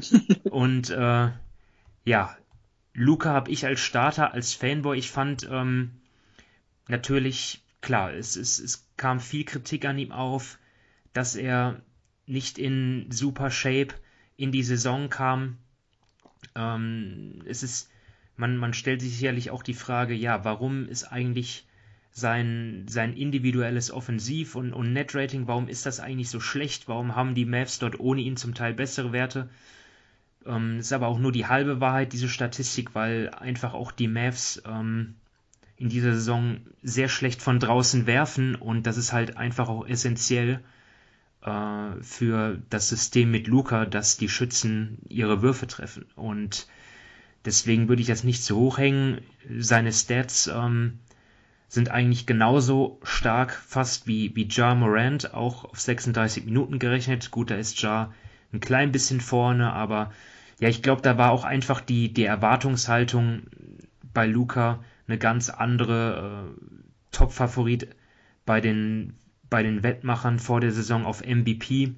und äh, ja, Luca habe ich als Starter, als Fanboy, ich fand ähm, natürlich, klar, es, es, es kam viel Kritik an ihm auf, dass er nicht in super Shape in die Saison kam. Ähm, es ist, man, man stellt sich sicherlich auch die Frage, ja, warum ist eigentlich sein, sein individuelles Offensiv- und, und Net-Rating, warum ist das eigentlich so schlecht? Warum haben die Mavs dort ohne ihn zum Teil bessere Werte? Ähm, ist aber auch nur die halbe Wahrheit, diese Statistik, weil einfach auch die Mavs ähm, in dieser Saison sehr schlecht von draußen werfen und das ist halt einfach auch essentiell äh, für das System mit Luca, dass die Schützen ihre Würfe treffen. Und deswegen würde ich das nicht zu hoch hängen. Seine Stats ähm, sind eigentlich genauso stark fast wie, wie Ja Morant, auch auf 36 Minuten gerechnet. Gut, da ist Ja ein klein bisschen vorne, aber ja, ich glaube, da war auch einfach die, die Erwartungshaltung bei Luca eine ganz andere äh, Top-Favorit bei den, bei den Wettmachern vor der Saison auf MVP.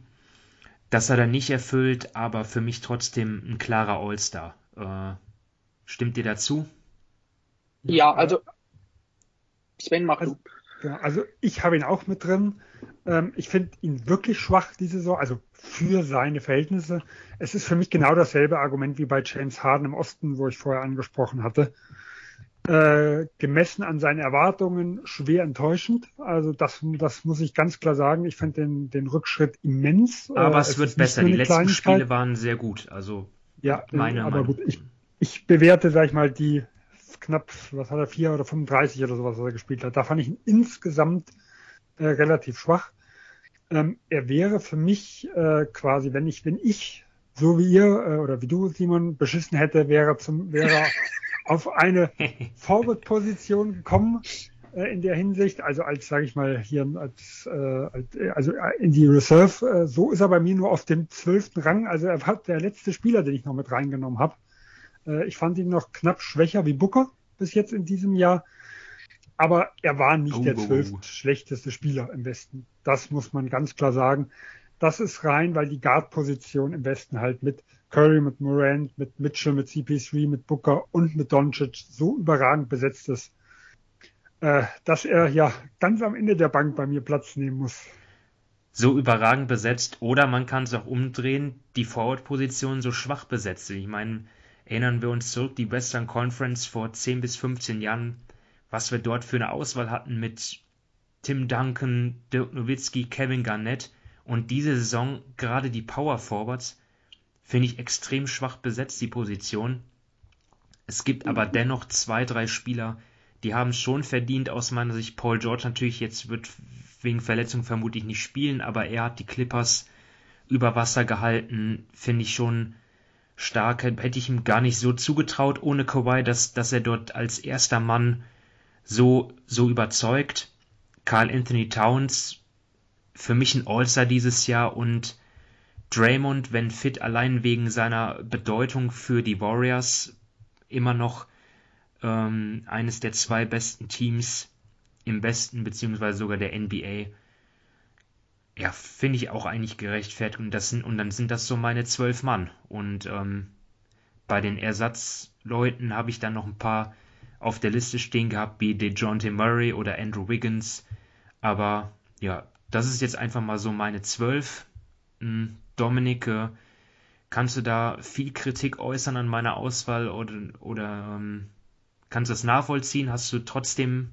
Das hat er nicht erfüllt, aber für mich trotzdem ein klarer All-Star. Äh, stimmt dir dazu? Ja, also Sven macht also, ja, also ich habe ihn auch mit drin. Ähm, ich finde ihn wirklich schwach diese Saison, also für seine Verhältnisse. Es ist für mich genau dasselbe Argument wie bei James Harden im Osten, wo ich vorher angesprochen hatte. Äh, gemessen an seinen Erwartungen schwer enttäuschend. Also das, das muss ich ganz klar sagen. Ich finde den, den Rückschritt immens. Aber äh, es, es wird besser. Die letzten Spiele waren sehr gut. Also ja, meine aber Meinung. gut. Ich, ich bewerte, sag ich mal, die knapp, was hat er, 4 oder 35 oder sowas, was er gespielt hat. Da fand ich ihn insgesamt äh, relativ schwach. Ähm, er wäre für mich äh, quasi, wenn ich, wenn ich so wie ihr äh, oder wie du, Simon, beschissen hätte, wäre zum, wäre auf eine Forward-Position gekommen äh, in der Hinsicht, also als, sage ich mal, hier als, äh, als also äh, in die Reserve. Äh, so ist er bei mir nur auf dem zwölften Rang. Also er war der letzte Spieler, den ich noch mit reingenommen habe. Äh, ich fand ihn noch knapp schwächer wie Booker bis jetzt in diesem Jahr. Aber er war nicht oh, der zwölf schlechteste Spieler im Westen. Das muss man ganz klar sagen. Das ist rein, weil die Guard-Position im Westen halt mit Curry, mit Morant, mit Mitchell, mit CP3, mit Booker und mit Doncic so überragend besetzt ist, äh, dass er ja ganz am Ende der Bank bei mir Platz nehmen muss. So überragend besetzt oder man kann es auch umdrehen, die Forward-Position so schwach besetzt. Ich meine, erinnern wir uns zurück, die Western Conference vor 10 bis 15 Jahren, was wir dort für eine Auswahl hatten mit Tim Duncan, Dirk Nowitzki, Kevin Garnett und diese Saison gerade die Power Forwards finde ich extrem schwach besetzt, die Position. Es gibt aber dennoch zwei, drei Spieler, die haben schon verdient, aus meiner Sicht. Paul George natürlich jetzt wird wegen Verletzung vermutlich nicht spielen, aber er hat die Clippers über Wasser gehalten, finde ich schon stark. Hätte ich ihm gar nicht so zugetraut ohne Kawhi, dass, dass er dort als erster Mann so, so überzeugt. Carl Anthony Towns, für mich ein All-Star dieses Jahr und Draymond, wenn fit, allein wegen seiner Bedeutung für die Warriors, immer noch ähm, eines der zwei besten Teams im Westen, beziehungsweise sogar der NBA ja, finde ich auch eigentlich gerechtfertigt. Und, das sind, und dann sind das so meine zwölf Mann. Und ähm, bei den Ersatzleuten habe ich dann noch ein paar auf der Liste stehen gehabt, wie DeJounte Murray oder Andrew Wiggins. Aber ja, das ist jetzt einfach mal so meine zwölf. Hm, Dominik, äh, kannst du da viel Kritik äußern an meiner Auswahl oder, oder ähm, kannst du das nachvollziehen? Hast du trotzdem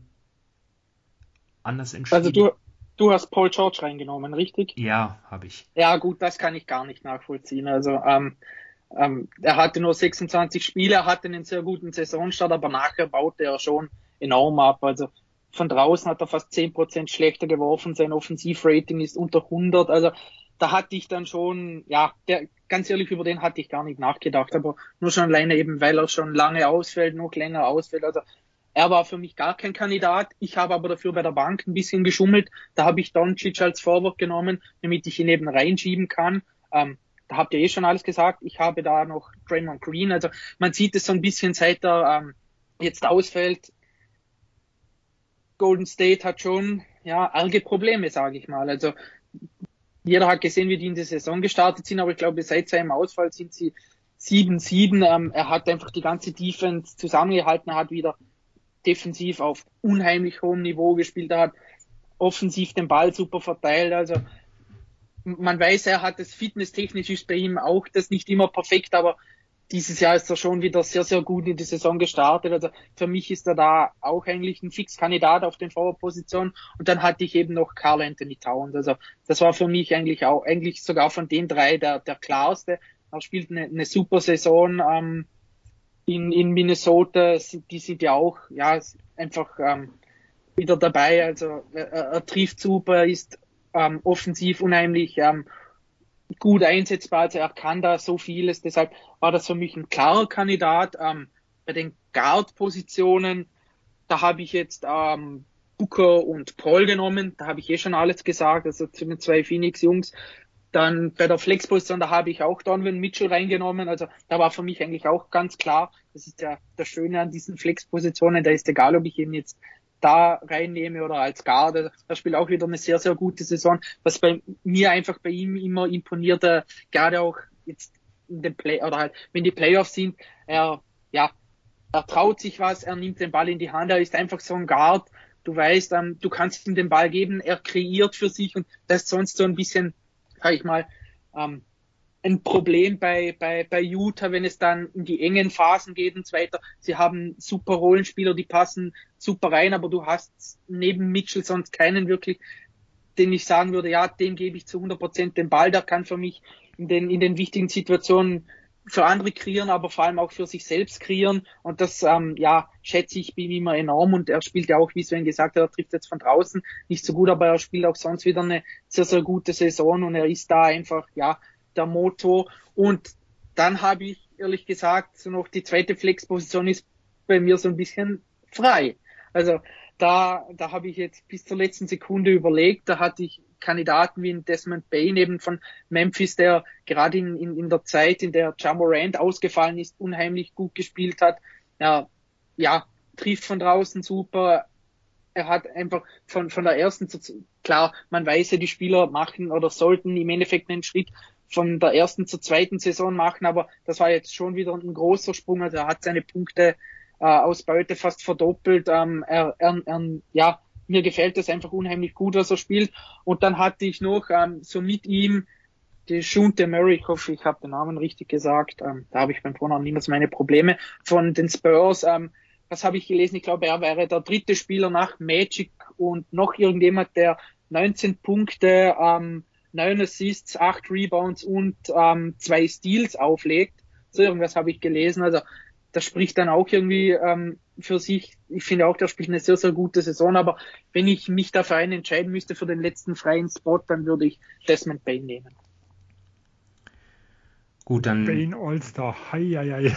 anders entschieden? Also du, du hast Paul George reingenommen, richtig? Ja, habe ich. Ja, gut, das kann ich gar nicht nachvollziehen. Also ähm, ähm, er hatte nur 26 Spiele, er hatte einen sehr guten Saisonstart, aber nachher baute er schon enorm ab. Also von draußen hat er fast 10% schlechter geworfen, sein Offensivrating ist unter 100. Also da hatte ich dann schon, ja, der, ganz ehrlich, über den hatte ich gar nicht nachgedacht, aber nur schon alleine eben, weil er schon lange ausfällt, noch länger ausfällt. Also er war für mich gar kein Kandidat. Ich habe aber dafür bei der Bank ein bisschen geschummelt. Da habe ich Doncic als Vorwurf genommen, damit ich ihn eben reinschieben kann. Ähm, da habt ihr eh schon alles gesagt. Ich habe da noch Draymond Green. Also man sieht es so ein bisschen, seit er ähm, jetzt ausfällt. Golden State hat schon ja arge Probleme, sage ich mal. Also jeder hat gesehen, wie die in die Saison gestartet sind, aber ich glaube, seit seinem Ausfall sind sie 7-7. Ähm, er hat einfach die ganze Defense zusammengehalten, er hat wieder defensiv auf unheimlich hohem Niveau gespielt, hat offensiv den Ball super verteilt. Also man weiß, er hat das fitnesstechnisch ist bei ihm auch das nicht immer perfekt, aber dieses Jahr ist er schon wieder sehr, sehr gut in die Saison gestartet. Also für mich ist er da auch eigentlich ein Fixkandidat auf den Forward-Positionen. Und dann hatte ich eben noch Carl Anthony Towns. Also das war für mich eigentlich auch, eigentlich sogar von den drei der, der klarste. Er spielt eine, eine super Saison ähm, in, in Minnesota. Die sind ja auch ja einfach ähm, wieder dabei. Also er, er trifft super, ist ähm, offensiv unheimlich ähm, gut einsetzbar, also er kann da so vieles, deshalb war das für mich ein klarer Kandidat. Ähm, bei den Guard-Positionen, da habe ich jetzt ähm, Booker und Paul genommen, da habe ich eh schon alles gesagt, also zu den zwei Phoenix-Jungs. Dann bei der Flex-Position, da habe ich auch Donovan Mitchell reingenommen, also da war für mich eigentlich auch ganz klar, das ist ja das Schöne an diesen Flex-Positionen, da ist egal, ob ich ihn jetzt da reinnehme oder als Garde. Er spielt auch wieder eine sehr, sehr gute Saison. Was bei mir einfach bei ihm immer imponierte, gerade auch jetzt in den Play oder halt, wenn die Playoffs sind, er, ja, er traut sich was, er nimmt den Ball in die Hand, er ist einfach so ein Guard. Du weißt, ähm, du kannst ihm den Ball geben, er kreiert für sich und das ist sonst so ein bisschen, sag ich mal, ähm, ein Problem bei, bei, bei Utah, wenn es dann in die engen Phasen geht und so weiter. Sie haben super Rollenspieler, die passen super rein, aber du hast neben Mitchell sonst keinen wirklich, den ich sagen würde, ja, dem gebe ich zu 100 Prozent den Ball, der kann für mich in den, in den wichtigen Situationen für andere kreieren, aber vor allem auch für sich selbst kreieren. Und das, ähm, ja, schätze ich ihm immer enorm. Und er spielt ja auch, wie Sven gesagt hat, er trifft jetzt von draußen nicht so gut, aber er spielt auch sonst wieder eine sehr, sehr gute Saison und er ist da einfach, ja, der Motor. Und dann habe ich ehrlich gesagt so noch die zweite Flexposition ist bei mir so ein bisschen frei. Also da, da habe ich jetzt bis zur letzten Sekunde überlegt. Da hatte ich Kandidaten wie Desmond Bain eben von Memphis, der gerade in, in, in der Zeit, in der Jamorant ausgefallen ist, unheimlich gut gespielt hat. Ja, ja, trifft von draußen super. Er hat einfach von, von der ersten, klar, man weiß ja, die Spieler machen oder sollten im Endeffekt einen Schritt von der ersten zur zweiten Saison machen, aber das war jetzt schon wieder ein großer Sprung. Also er hat seine Punkte äh, Ausbeute fast verdoppelt. Ähm, er, er, er, ja, mir gefällt das einfach unheimlich gut, was er spielt. Und dann hatte ich noch ähm, so mit ihm die Shunte Murray, ich hoffe, ich habe den Namen richtig gesagt. Ähm, da habe ich beim Vornamen niemals meine Probleme. Von den Spurs, ähm, was habe ich gelesen? Ich glaube, er wäre der dritte Spieler nach Magic und noch irgendjemand, der 19 Punkte ähm, neun Assists, acht Rebounds und ähm, zwei Steals auflegt. So irgendwas habe ich gelesen. Also das spricht dann auch irgendwie ähm, für sich. Ich finde auch, der spielt eine sehr, sehr gute Saison. Aber wenn ich mich dafür einen entscheiden müsste für den letzten freien Spot, dann würde ich Desmond Bain nehmen. Gut, dann. Bain All-Star. Hei, hei,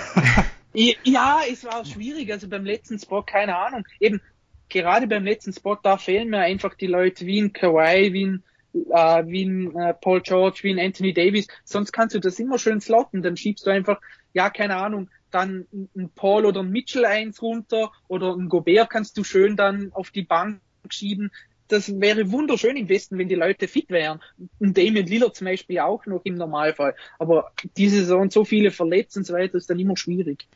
hei. ja, es war schwierig. Also beim letzten Spot, keine Ahnung. Eben, gerade beim letzten Spot, da fehlen mir einfach die Leute wie ein Kawhi, wie ein äh, wie ein äh, Paul George, wie ein Anthony Davis. Sonst kannst du das immer schön slotten. Dann schiebst du einfach, ja, keine Ahnung, dann ein Paul oder ein Mitchell eins runter oder ein Gobert kannst du schön dann auf die Bank schieben. Das wäre wunderschön im Westen, wenn die Leute fit wären. Und Damien Lillard zum Beispiel auch noch im Normalfall. Aber diese Saison so viele verletzt und so weiter ist dann immer schwierig.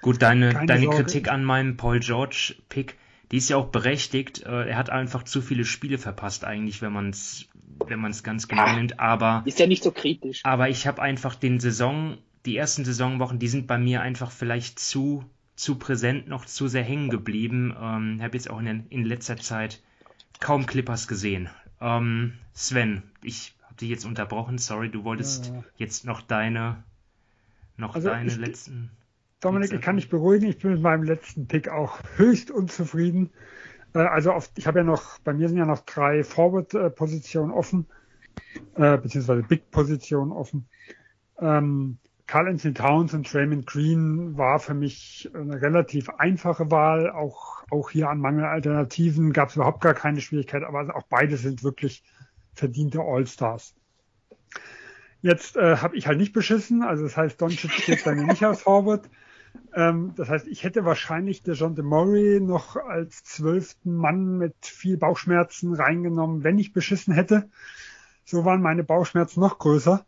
Gut, deine, deine Kritik an meinem Paul George Pick, die ist ja auch berechtigt. Äh, er hat einfach zu viele Spiele verpasst eigentlich, wenn man es wenn man es ganz genau ja, nimmt. Aber ist ja nicht so kritisch. Aber ich habe einfach den Saison, die ersten Saisonwochen, die sind bei mir einfach vielleicht zu zu präsent, noch zu sehr hängen geblieben. Ähm, habe jetzt auch in, in, letzter Zeit kaum Clippers gesehen. Ähm, Sven, ich habe dich jetzt unterbrochen. Sorry, du wolltest ja. jetzt noch deine, noch also deine ich, letzten. Dominik, ich kann dich beruhigen. Ich bin mit meinem letzten Pick auch höchst unzufrieden. Äh, also oft, ich habe ja noch, bei mir sind ja noch drei Forward-Positionen offen, äh, beziehungsweise Big-Positionen offen. Ähm, Carl Anthony Towns und Draymond Green war für mich eine relativ einfache Wahl. Auch, auch hier an Mangelalternativen gab es überhaupt gar keine Schwierigkeit, aber auch beide sind wirklich verdiente All-Stars. Jetzt äh, habe ich halt nicht beschissen, also das heißt, Doncic steht bei mir nicht als Forward. Ähm, das heißt, ich hätte wahrscheinlich der John DeMurray noch als zwölften Mann mit viel Bauchschmerzen reingenommen, wenn ich beschissen hätte. So waren meine Bauchschmerzen noch größer.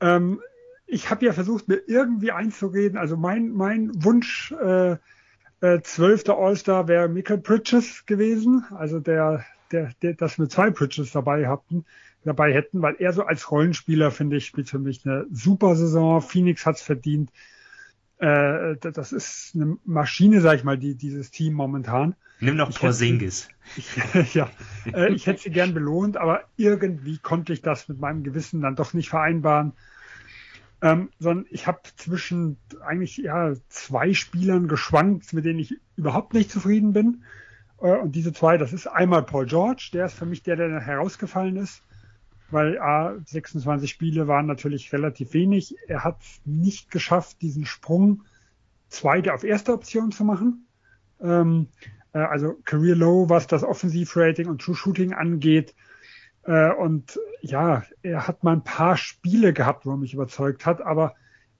Ähm, ich habe ja versucht, mir irgendwie einzureden. Also mein, mein Wunsch äh, äh, zwölfter All-Star wäre Michael Bridges gewesen. Also der, der, der, dass wir zwei Bridges dabei hatten, dabei hätten, weil er so als Rollenspieler, finde ich, spielt für mich eine super Saison. Phoenix hat's verdient. Äh, das ist eine Maschine, sag ich mal, die, dieses Team momentan. Nimm noch Porzingis. ja, äh, ich hätte sie gern belohnt, aber irgendwie konnte ich das mit meinem Gewissen dann doch nicht vereinbaren. Ähm, sondern ich habe zwischen eigentlich ja zwei Spielern geschwankt, mit denen ich überhaupt nicht zufrieden bin. Äh, und diese zwei, das ist einmal Paul George, der ist für mich der, der herausgefallen ist, weil A, 26 Spiele waren natürlich relativ wenig. Er hat nicht geschafft, diesen Sprung zweite auf erste Option zu machen. Ähm, äh, also Career Low, was das Offensivrating und True Shooting angeht, äh, und ja, er hat mal ein paar Spiele gehabt, wo er mich überzeugt hat, aber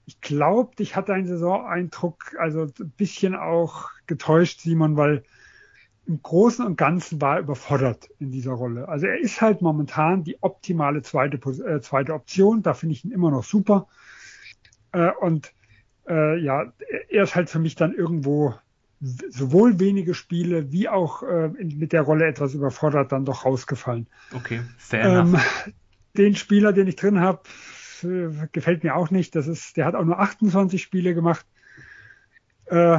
ich glaube, ich hatte einen Saisoneindruck, also ein bisschen auch getäuscht, Simon, weil im Großen und Ganzen war er überfordert in dieser Rolle. Also er ist halt momentan die optimale zweite, äh, zweite Option, da finde ich ihn immer noch super. Äh, und äh, ja, er ist halt für mich dann irgendwo sowohl wenige Spiele wie auch äh, mit der Rolle etwas überfordert dann doch rausgefallen. Okay, fair ähm, Den Spieler, den ich drin habe, äh, gefällt mir auch nicht. Das ist, der hat auch nur 28 Spiele gemacht. Äh,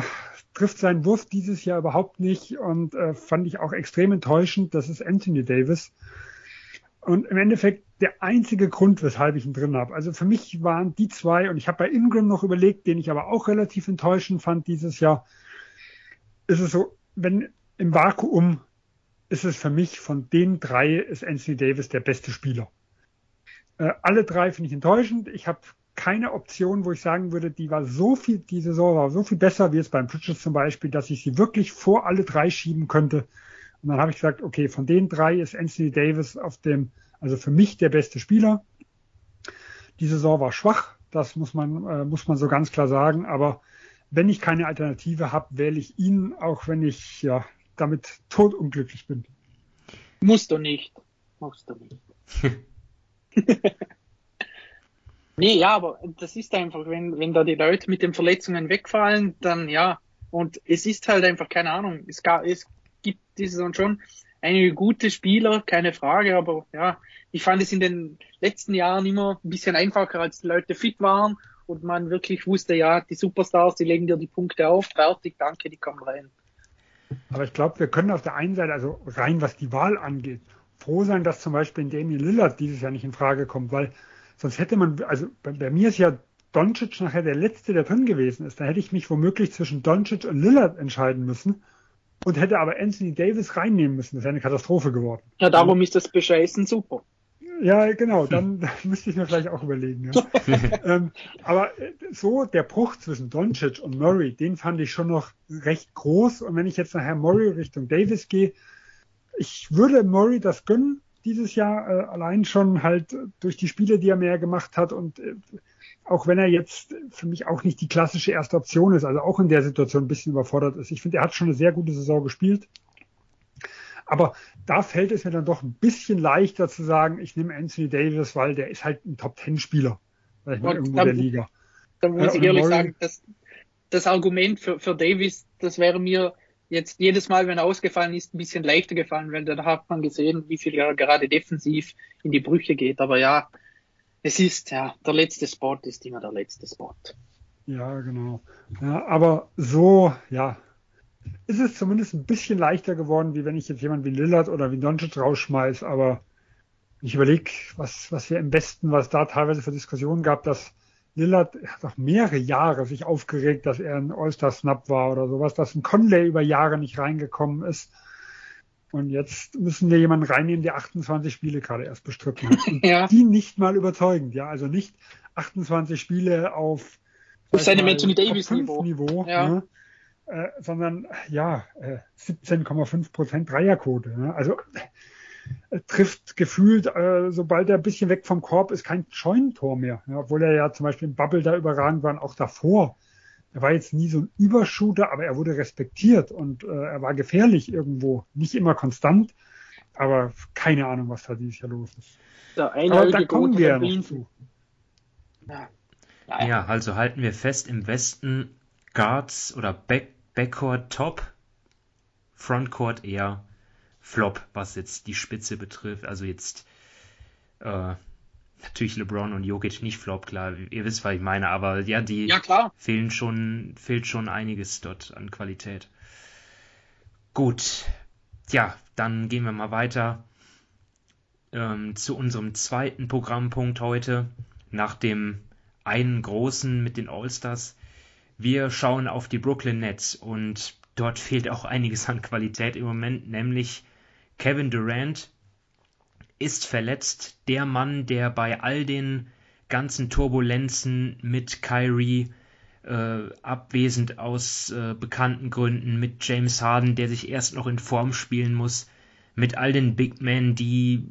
trifft seinen Wurf dieses Jahr überhaupt nicht und äh, fand ich auch extrem enttäuschend. Das ist Anthony Davis. Und im Endeffekt der einzige Grund, weshalb ich ihn drin habe. Also für mich waren die zwei, und ich habe bei Ingram noch überlegt, den ich aber auch relativ enttäuschend fand dieses Jahr, ist es so, wenn im Vakuum ist es für mich von den drei ist Anthony Davis der beste Spieler. Äh, alle drei finde ich enttäuschend. Ich habe keine Option, wo ich sagen würde, die war so viel, die Saison war so viel besser wie jetzt beim Bridges zum Beispiel, dass ich sie wirklich vor alle drei schieben könnte. Und dann habe ich gesagt, okay, von den drei ist Anthony Davis auf dem, also für mich der beste Spieler. Die Saison war schwach, das muss man, äh, muss man so ganz klar sagen, aber wenn ich keine Alternative habe, wähle ich ihn, auch wenn ich ja damit totunglücklich bin. Musst du nicht. Musst du nicht. nee, ja, aber das ist einfach, wenn, wenn da die Leute mit den Verletzungen wegfallen, dann ja. Und es ist halt einfach, keine Ahnung, es, gab, es gibt diese Saison schon einige gute Spieler, keine Frage, aber ja, ich fand es in den letzten Jahren immer ein bisschen einfacher, als die Leute fit waren und man wirklich wusste, ja, die Superstars, die legen dir die Punkte auf, fertig, danke, die kommen rein. Aber ich glaube, wir können auf der einen Seite, also rein was die Wahl angeht, froh sein, dass zum Beispiel Damien Lillard dieses Jahr nicht in Frage kommt, weil sonst hätte man, also bei, bei mir ist ja Doncic nachher der Letzte, der drin gewesen ist. Da hätte ich mich womöglich zwischen Doncic und Lillard entscheiden müssen und hätte aber Anthony Davis reinnehmen müssen. Das wäre eine Katastrophe geworden. Ja, darum ist das Bescheißen super. Ja, genau, dann, müsste ich mir vielleicht auch überlegen. Ja. ähm, aber äh, so der Bruch zwischen Doncic und Murray, den fand ich schon noch recht groß. Und wenn ich jetzt nachher Murray Richtung Davis gehe, ich würde Murray das gönnen dieses Jahr, äh, allein schon halt durch die Spiele, die er mehr gemacht hat und äh, auch wenn er jetzt für mich auch nicht die klassische erste Option ist, also auch in der Situation ein bisschen überfordert ist. Ich finde, er hat schon eine sehr gute Saison gespielt. Aber da fällt es mir dann doch ein bisschen leichter zu sagen, ich nehme Anthony Davis, weil der ist halt ein Top-10-Spieler, sag ich mal, irgendwo da, der Liga. Da muss äh, ich ehrlich sagen, dass das Argument für, für Davis, das wäre mir jetzt jedes Mal, wenn er ausgefallen ist, ein bisschen leichter gefallen, weil da hat man gesehen, wie viel er gerade defensiv in die Brüche geht. Aber ja, es ist, ja, der letzte Spot ist immer der letzte Spot. Ja, genau. Ja, aber so, ja, ist es zumindest ein bisschen leichter geworden, wie wenn ich jetzt jemanden wie Lillard oder wie Doncic rausschmeiß. Aber ich überlege, was, was wir im Besten, was da teilweise für Diskussionen gab, dass Lillard hat auch mehrere Jahre sich aufgeregt, dass er ein All-Star-Snap war oder sowas, dass ein Conley über Jahre nicht reingekommen ist. Und jetzt müssen wir jemanden reinnehmen, der 28 Spiele gerade erst bestritten hat. Und ja. Die nicht mal überzeugend, ja. Also nicht 28 Spiele auf, auf seinem Anthony Davis Niveau, Niveau ja. ne? Äh, sondern ja, äh, 17,5 Prozent Dreierquote. Ne? Also äh, trifft gefühlt, äh, sobald er ein bisschen weg vom Korb ist, kein Scheunentor mehr. Ja? Obwohl er ja zum Beispiel im Bubble da überragend war und auch davor er war jetzt nie so ein Übershooter, aber er wurde respektiert und äh, er war gefährlich irgendwo. Nicht immer konstant, aber keine Ahnung, was da dieses Jahr los ist. aber da kommen wir noch zu. Ja. ja, also halten wir fest, im Westen Guards oder Back Backcourt top, Frontcourt eher Flop, was jetzt die Spitze betrifft. Also jetzt äh, natürlich LeBron und Jokic nicht Flop, klar, ihr wisst, was ich meine, aber ja, die ja, fehlen schon, fehlt schon einiges dort an Qualität. Gut, ja, dann gehen wir mal weiter ähm, zu unserem zweiten Programmpunkt heute, nach dem einen großen mit den All-Stars. Wir schauen auf die Brooklyn Nets und dort fehlt auch einiges an Qualität im Moment, nämlich Kevin Durant, ist verletzt. Der Mann, der bei all den ganzen Turbulenzen mit Kyrie äh, abwesend aus äh, bekannten Gründen, mit James Harden, der sich erst noch in Form spielen muss, mit all den Big Men, die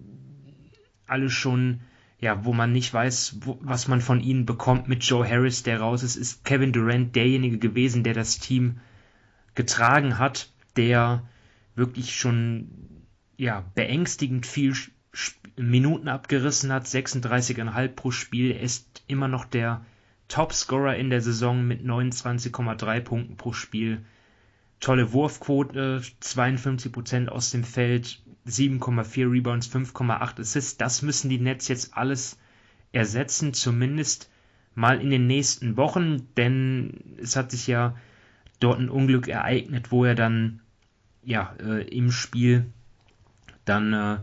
alle schon, ja, wo man nicht weiß, wo, was man von ihnen bekommt, mit Joe Harris, der raus ist, ist Kevin Durant derjenige gewesen, der das Team getragen hat, der wirklich schon ja, beängstigend viel Minuten abgerissen hat, 36,5 pro Spiel. Er ist immer noch der Topscorer in der Saison mit 29,3 Punkten pro Spiel. Tolle Wurfquote, 52% aus dem Feld, 7,4 Rebounds, 5,8 Assists. Das müssen die Nets jetzt alles ersetzen, zumindest mal in den nächsten Wochen, denn es hat sich ja dort ein Unglück ereignet, wo er dann ja äh, im Spiel dann äh,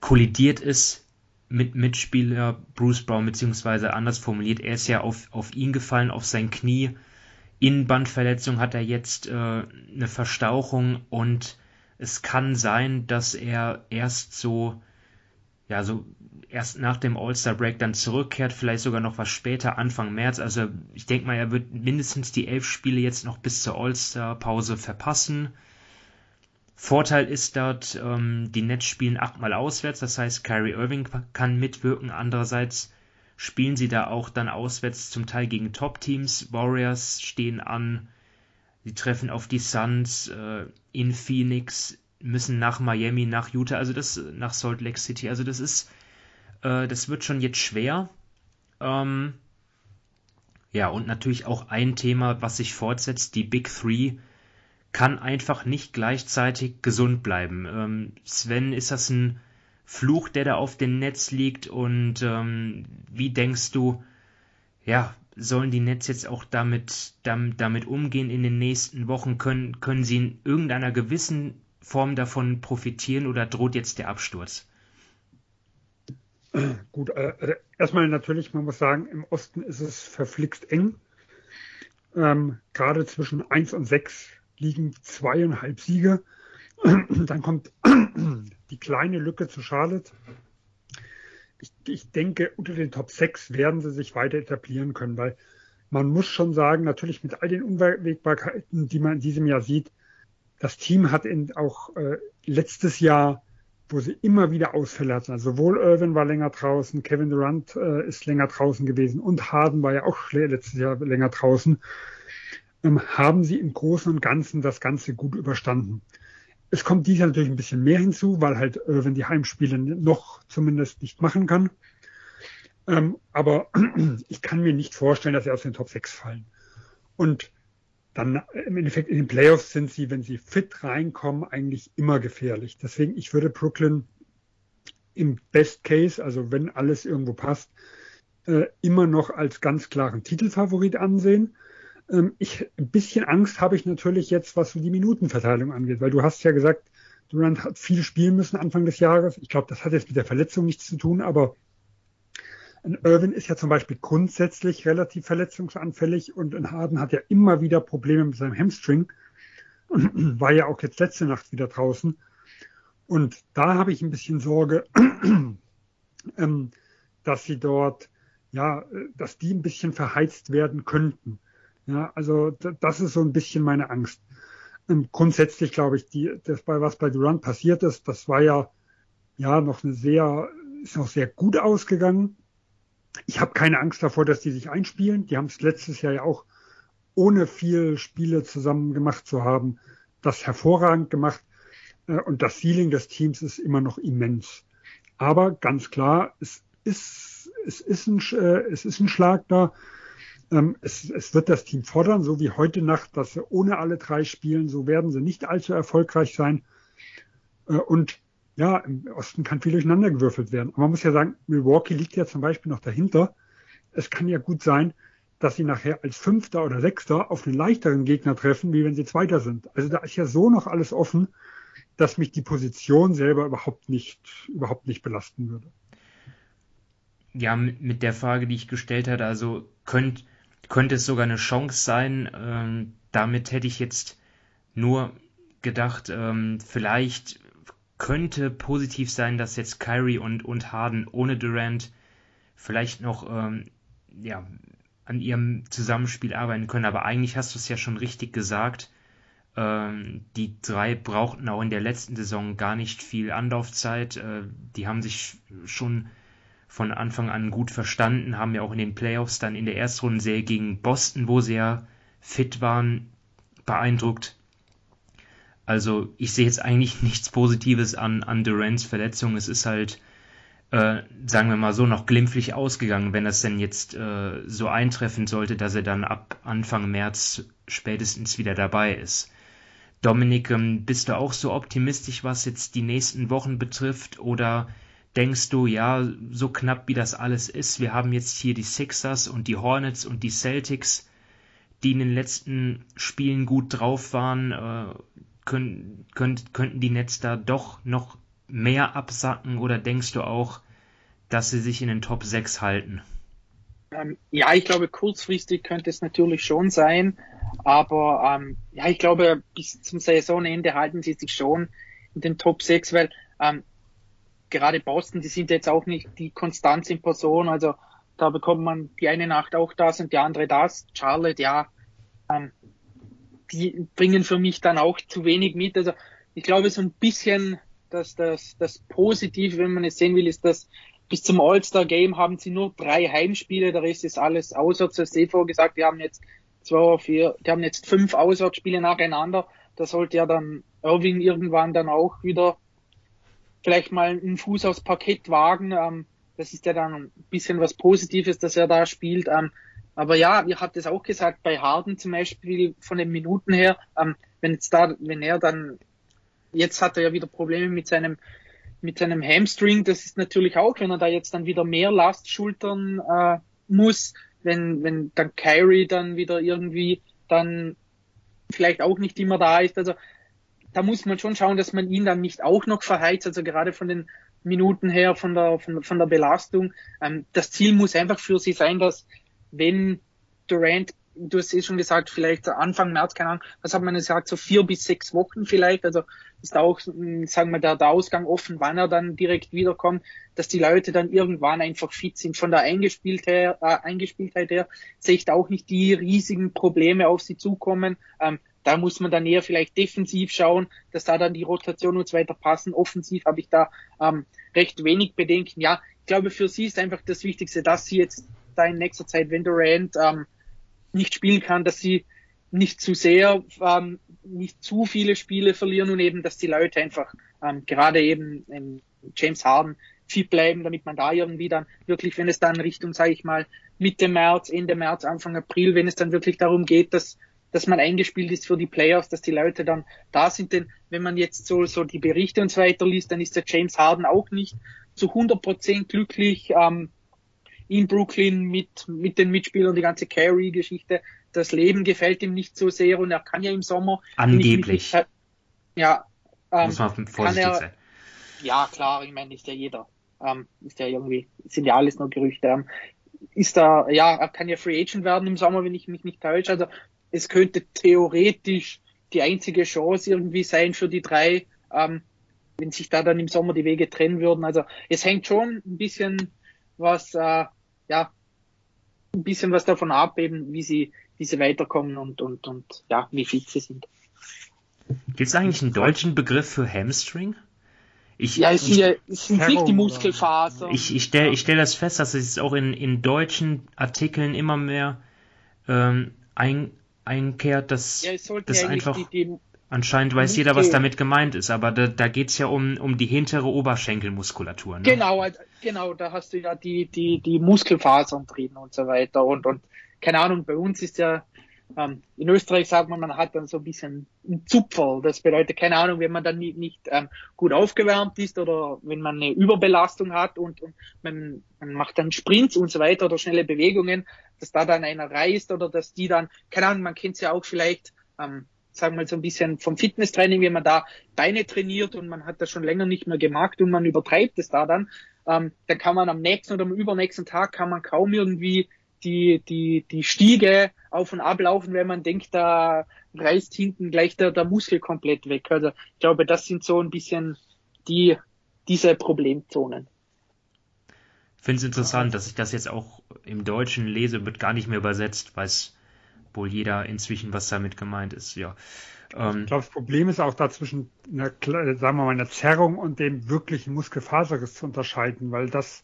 kollidiert ist mit Mitspieler Bruce Brown, beziehungsweise anders formuliert, er ist ja auf, auf ihn gefallen, auf sein Knie. Innenbandverletzung hat er jetzt äh, eine Verstauchung und es kann sein, dass er erst so, ja, so erst nach dem All-Star-Break dann zurückkehrt, vielleicht sogar noch was später, Anfang März. Also ich denke mal, er wird mindestens die elf Spiele jetzt noch bis zur All-Star-Pause verpassen. Vorteil ist dort, ähm, die Nets spielen achtmal auswärts, das heißt, Kyrie Irving kann mitwirken. Andererseits spielen sie da auch dann auswärts zum Teil gegen Top-Teams. Warriors stehen an, sie treffen auf die Suns äh, in Phoenix, müssen nach Miami, nach Utah, also das nach Salt Lake City. Also das ist, äh, das wird schon jetzt schwer. Ähm, ja, und natürlich auch ein Thema, was sich fortsetzt, die Big Three kann einfach nicht gleichzeitig gesund bleiben. Ähm, Sven, ist das ein Fluch, der da auf dem Netz liegt? Und ähm, wie denkst du, ja, sollen die Netz jetzt auch damit, damit, damit umgehen in den nächsten Wochen? Können, können sie in irgendeiner gewissen Form davon profitieren oder droht jetzt der Absturz? Gut, äh, also erstmal natürlich, man muss sagen, im Osten ist es verflixt eng. Ähm, gerade zwischen 1 und 6 liegen zweieinhalb Siege. Dann kommt die kleine Lücke zu Charlotte. Ich, ich denke, unter den Top 6 werden sie sich weiter etablieren können, weil man muss schon sagen, natürlich mit all den Unwägbarkeiten, die man in diesem Jahr sieht, das Team hat in, auch äh, letztes Jahr, wo sie immer wieder Ausfälle hatten, also sowohl Irvin war länger draußen, Kevin Durant äh, ist länger draußen gewesen und Harden war ja auch letztes Jahr länger draußen ähm, haben sie im Großen und Ganzen das Ganze gut überstanden. Es kommt dies natürlich ein bisschen mehr hinzu, weil halt, äh, wenn die Heimspiele noch zumindest nicht machen kann. Ähm, aber ich kann mir nicht vorstellen, dass sie aus den Top 6 fallen. Und dann äh, im Endeffekt in den Playoffs sind sie, wenn sie fit reinkommen, eigentlich immer gefährlich. Deswegen, ich würde Brooklyn im Best Case, also wenn alles irgendwo passt, äh, immer noch als ganz klaren Titelfavorit ansehen. Ähm, ich, ein bisschen Angst habe ich natürlich jetzt, was so die Minutenverteilung angeht, weil du hast ja gesagt, Durant hat viel spielen müssen Anfang des Jahres. Ich glaube, das hat jetzt mit der Verletzung nichts zu tun, aber ein Irvin ist ja zum Beispiel grundsätzlich relativ verletzungsanfällig und ein Harden hat ja immer wieder Probleme mit seinem Hamstring und war ja auch jetzt letzte Nacht wieder draußen. Und da habe ich ein bisschen Sorge, ähm, dass sie dort, ja, dass die ein bisschen verheizt werden könnten. Ja, also das ist so ein bisschen meine Angst. Ähm, grundsätzlich glaube ich, die, das bei was bei Durant passiert ist, das war ja, ja noch eine sehr, ist noch sehr gut ausgegangen. Ich habe keine Angst davor, dass die sich einspielen. Die haben es letztes Jahr ja auch ohne viel Spiele zusammen gemacht zu haben, das hervorragend gemacht. Äh, und das Ceiling des Teams ist immer noch immens. Aber ganz klar, es ist, es ist ein, äh, es ist ein Schlag da. Ähm, es, es wird das Team fordern, so wie heute Nacht, dass sie ohne alle drei spielen. So werden sie nicht allzu erfolgreich sein. Äh, und ja, im Osten kann viel durcheinander gewürfelt werden. Aber man muss ja sagen, Milwaukee liegt ja zum Beispiel noch dahinter. Es kann ja gut sein, dass sie nachher als Fünfter oder Sechster auf einen leichteren Gegner treffen, wie wenn sie Zweiter sind. Also da ist ja so noch alles offen, dass mich die Position selber überhaupt nicht, überhaupt nicht belasten würde. Ja, mit, der Frage, die ich gestellt hatte, also könnt, könnte es sogar eine Chance sein. Ähm, damit hätte ich jetzt nur gedacht, ähm, vielleicht könnte positiv sein, dass jetzt Kyrie und, und Harden ohne Durant vielleicht noch ähm, ja, an ihrem Zusammenspiel arbeiten können. Aber eigentlich hast du es ja schon richtig gesagt. Ähm, die drei brauchten auch in der letzten Saison gar nicht viel Anlaufzeit. Äh, die haben sich schon von Anfang an gut verstanden, haben ja auch in den Playoffs dann in der Erstrundenserie gegen Boston, wo sie ja fit waren, beeindruckt. Also ich sehe jetzt eigentlich nichts Positives an, an Durants Verletzung. Es ist halt, äh, sagen wir mal so, noch glimpflich ausgegangen, wenn das denn jetzt äh, so eintreffen sollte, dass er dann ab Anfang März spätestens wieder dabei ist. Dominik, ähm, bist du auch so optimistisch, was jetzt die nächsten Wochen betrifft? Oder denkst du, ja, so knapp wie das alles ist, wir haben jetzt hier die Sixers und die Hornets und die Celtics, die in den letzten Spielen gut drauf waren, äh, können, könnt, könnten die Nets da doch noch mehr absacken oder denkst du auch, dass sie sich in den Top 6 halten? Ähm, ja, ich glaube, kurzfristig könnte es natürlich schon sein, aber ähm, ja, ich glaube, bis zum Saisonende halten sie sich schon in den Top 6, weil ähm, gerade Boston, die sind jetzt auch nicht die Konstanz in Person. Also da bekommt man die eine Nacht auch das und die andere das. Charlotte, ja, ähm, die bringen für mich dann auch zu wenig mit. Also ich glaube so ein bisschen, dass das, das Positive, wenn man es sehen will, ist, dass bis zum All-Star-Game haben sie nur drei Heimspiele, der Rest ist alles auswärts. Das ist gesagt, die haben jetzt zwei, vier, die haben jetzt fünf Auswärtsspiele nacheinander. Da sollte ja dann Irving irgendwann dann auch wieder vielleicht mal einen Fuß aufs Parkett wagen. Ähm, das ist ja dann ein bisschen was Positives, dass er da spielt. Ähm, aber ja, ihr habt es auch gesagt, bei Harden zum Beispiel von den Minuten her, ähm, wenn jetzt da, wenn er dann, jetzt hat er ja wieder Probleme mit seinem, mit seinem Hamstring, das ist natürlich auch, wenn er da jetzt dann wieder mehr Last schultern äh, muss, wenn, wenn dann Kyrie dann wieder irgendwie dann vielleicht auch nicht immer da ist. Also da muss man schon schauen, dass man ihn dann nicht auch noch verheizt, also gerade von den Minuten her, von der, von, von der Belastung. Ähm, das Ziel muss einfach für sie sein, dass wenn Durant, du hast eh schon gesagt, vielleicht Anfang März, keine Ahnung, was hat man gesagt, so vier bis sechs Wochen vielleicht, also ist auch, hm, sagen wir, der, der Ausgang offen, wann er dann direkt wiederkommt, dass die Leute dann irgendwann einfach fit sind. Von der Eingespieltheit, äh, Eingespieltheit her sehe ich da auch nicht die riesigen Probleme auf sie zukommen. Ähm, da muss man dann eher vielleicht defensiv schauen, dass da dann die Rotation und so weiter passen. Offensiv habe ich da ähm, recht wenig Bedenken. Ja, ich glaube, für sie ist einfach das Wichtigste, dass sie jetzt da in nächster Zeit, wenn Durant ähm, nicht spielen kann, dass sie nicht zu sehr, ähm, nicht zu viele Spiele verlieren und eben, dass die Leute einfach ähm, gerade eben in James Harden fit bleiben, damit man da irgendwie dann wirklich, wenn es dann Richtung, sage ich mal, Mitte März, Ende März, Anfang April, wenn es dann wirklich darum geht, dass dass man eingespielt ist für die Playoffs, dass die Leute dann da sind. Denn wenn man jetzt so, so die Berichte und so weiter liest, dann ist der James Harden auch nicht zu 100% glücklich. Ähm, in Brooklyn mit, mit den Mitspielern, die ganze Carey-Geschichte. Das Leben gefällt ihm nicht so sehr und er kann ja im Sommer. Angeblich. Nicht, ja. Ähm, Muss man vorsichtig er, sein. Ja, klar, ich meine, ist ja jeder. Ähm, ist ja irgendwie, sind ja alles nur Gerüchte. Ähm, ist da, ja, er kann ja Free Agent werden im Sommer, wenn ich mich nicht täusche. Also es könnte theoretisch die einzige Chance irgendwie sein für die drei, ähm, wenn sich da dann im Sommer die Wege trennen würden. Also es hängt schon ein bisschen was, äh, ja, ein bisschen was davon ab, eben wie sie, wie sie weiterkommen und, und, und ja, wie fit sie sind. Gibt es eigentlich einen deutschen Begriff für Hamstring? Ich, ja, es, ich, es sind nicht die Muskelfaser. Ich, ich stelle ich stell das fest, dass es auch in, in deutschen Artikeln immer mehr ähm, ein, einkehrt, dass ja, das einfach die, die, anscheinend weiß jeder, was damit gemeint ist, aber da, da geht es ja um, um die hintere Oberschenkelmuskulatur. Ne? Genau, genau, da hast du ja die, die, die Muskelfasern drin und so weiter und, und keine Ahnung, bei uns ist ja ähm, in Österreich sagt man, man hat dann so ein bisschen ein Zupferl. Das bedeutet, keine Ahnung, wenn man dann nicht, nicht ähm, gut aufgewärmt ist oder wenn man eine Überbelastung hat und, und man, man macht dann Sprints und so weiter oder schnelle Bewegungen, dass da dann einer reißt oder dass die dann, keine Ahnung, man kennt es ja auch vielleicht, ähm, sagen wir mal so ein bisschen vom Fitnesstraining, wenn man da Beine trainiert und man hat das schon länger nicht mehr gemacht und man übertreibt es da dann, ähm, dann kann man am nächsten oder am übernächsten Tag kann man kaum irgendwie die, die, die Stiege auf und ablaufen, wenn man denkt, da reißt hinten gleich der, der Muskel komplett weg. Also ich glaube, das sind so ein bisschen die, diese Problemzonen. Ich finde es interessant, dass ich das jetzt auch im Deutschen lese, wird gar nicht mehr übersetzt, weiß wohl jeder inzwischen, was damit gemeint ist, ja. Ähm, ich glaube, das Problem ist auch dazwischen, einer, sagen wir mal, einer Zerrung und dem wirklichen Muskelfaserriss zu unterscheiden, weil das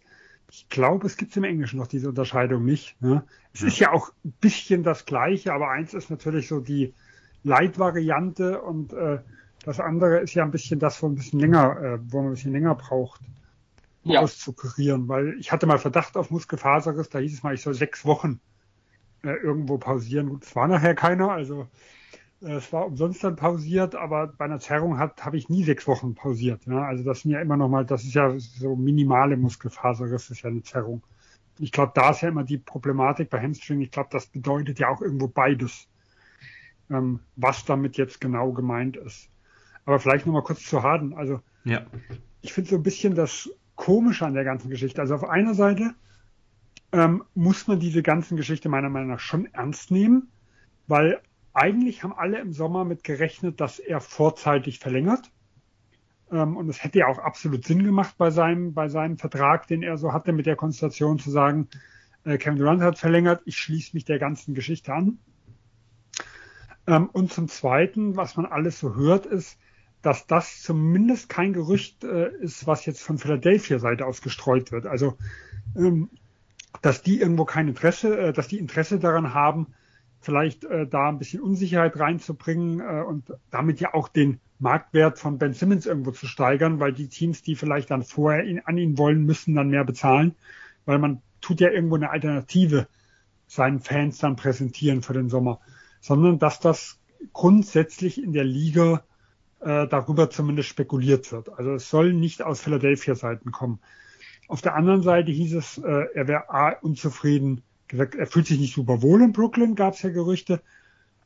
ich glaube, es gibt im Englischen noch diese Unterscheidung nicht. Ne? Es ja. ist ja auch ein bisschen das Gleiche, aber eins ist natürlich so die Leitvariante und äh, das andere ist ja ein bisschen das, wo ein bisschen länger, äh, wo man ein bisschen länger braucht, um ja. auszukurieren. Weil ich hatte mal Verdacht auf Muskelfaserriss, da hieß es mal, ich soll sechs Wochen äh, irgendwo pausieren. Gut, es war nachher keiner, also es war umsonst dann pausiert, aber bei einer Zerrung hat habe ich nie sechs Wochen pausiert. Ja? Also das sind ja immer noch mal, das ist ja so minimale Muskelfaserriss, ist ja eine Zerrung. Ich glaube, da ist ja immer die Problematik bei Hamstring. Ich glaube, das bedeutet ja auch irgendwo beides, ähm, was damit jetzt genau gemeint ist. Aber vielleicht noch mal kurz zu Harden. Also ja. ich finde so ein bisschen das Komische an der ganzen Geschichte. Also auf einer Seite ähm, muss man diese ganzen Geschichte meiner Meinung nach schon ernst nehmen, weil eigentlich haben alle im Sommer mit gerechnet, dass er vorzeitig verlängert. Ähm, und es hätte ja auch absolut Sinn gemacht bei seinem, bei seinem Vertrag, den er so hatte, mit der Konstellation zu sagen, äh, Kevin Durant hat verlängert, ich schließe mich der ganzen Geschichte an. Ähm, und zum Zweiten, was man alles so hört, ist, dass das zumindest kein Gerücht äh, ist, was jetzt von Philadelphia Seite aus gestreut wird. Also, ähm, dass die irgendwo kein Interesse, äh, dass die Interesse daran haben, vielleicht äh, da ein bisschen Unsicherheit reinzubringen äh, und damit ja auch den Marktwert von Ben Simmons irgendwo zu steigern, weil die Teams, die vielleicht dann vorher ihn, an ihn wollen, müssen dann mehr bezahlen, weil man tut ja irgendwo eine Alternative seinen Fans dann präsentieren für den Sommer, sondern dass das grundsätzlich in der Liga äh, darüber zumindest spekuliert wird. Also es soll nicht aus Philadelphia Seiten kommen. Auf der anderen Seite hieß es, äh, er wäre A, unzufrieden gesagt, er fühlt sich nicht super wohl in Brooklyn, gab es ja Gerüchte.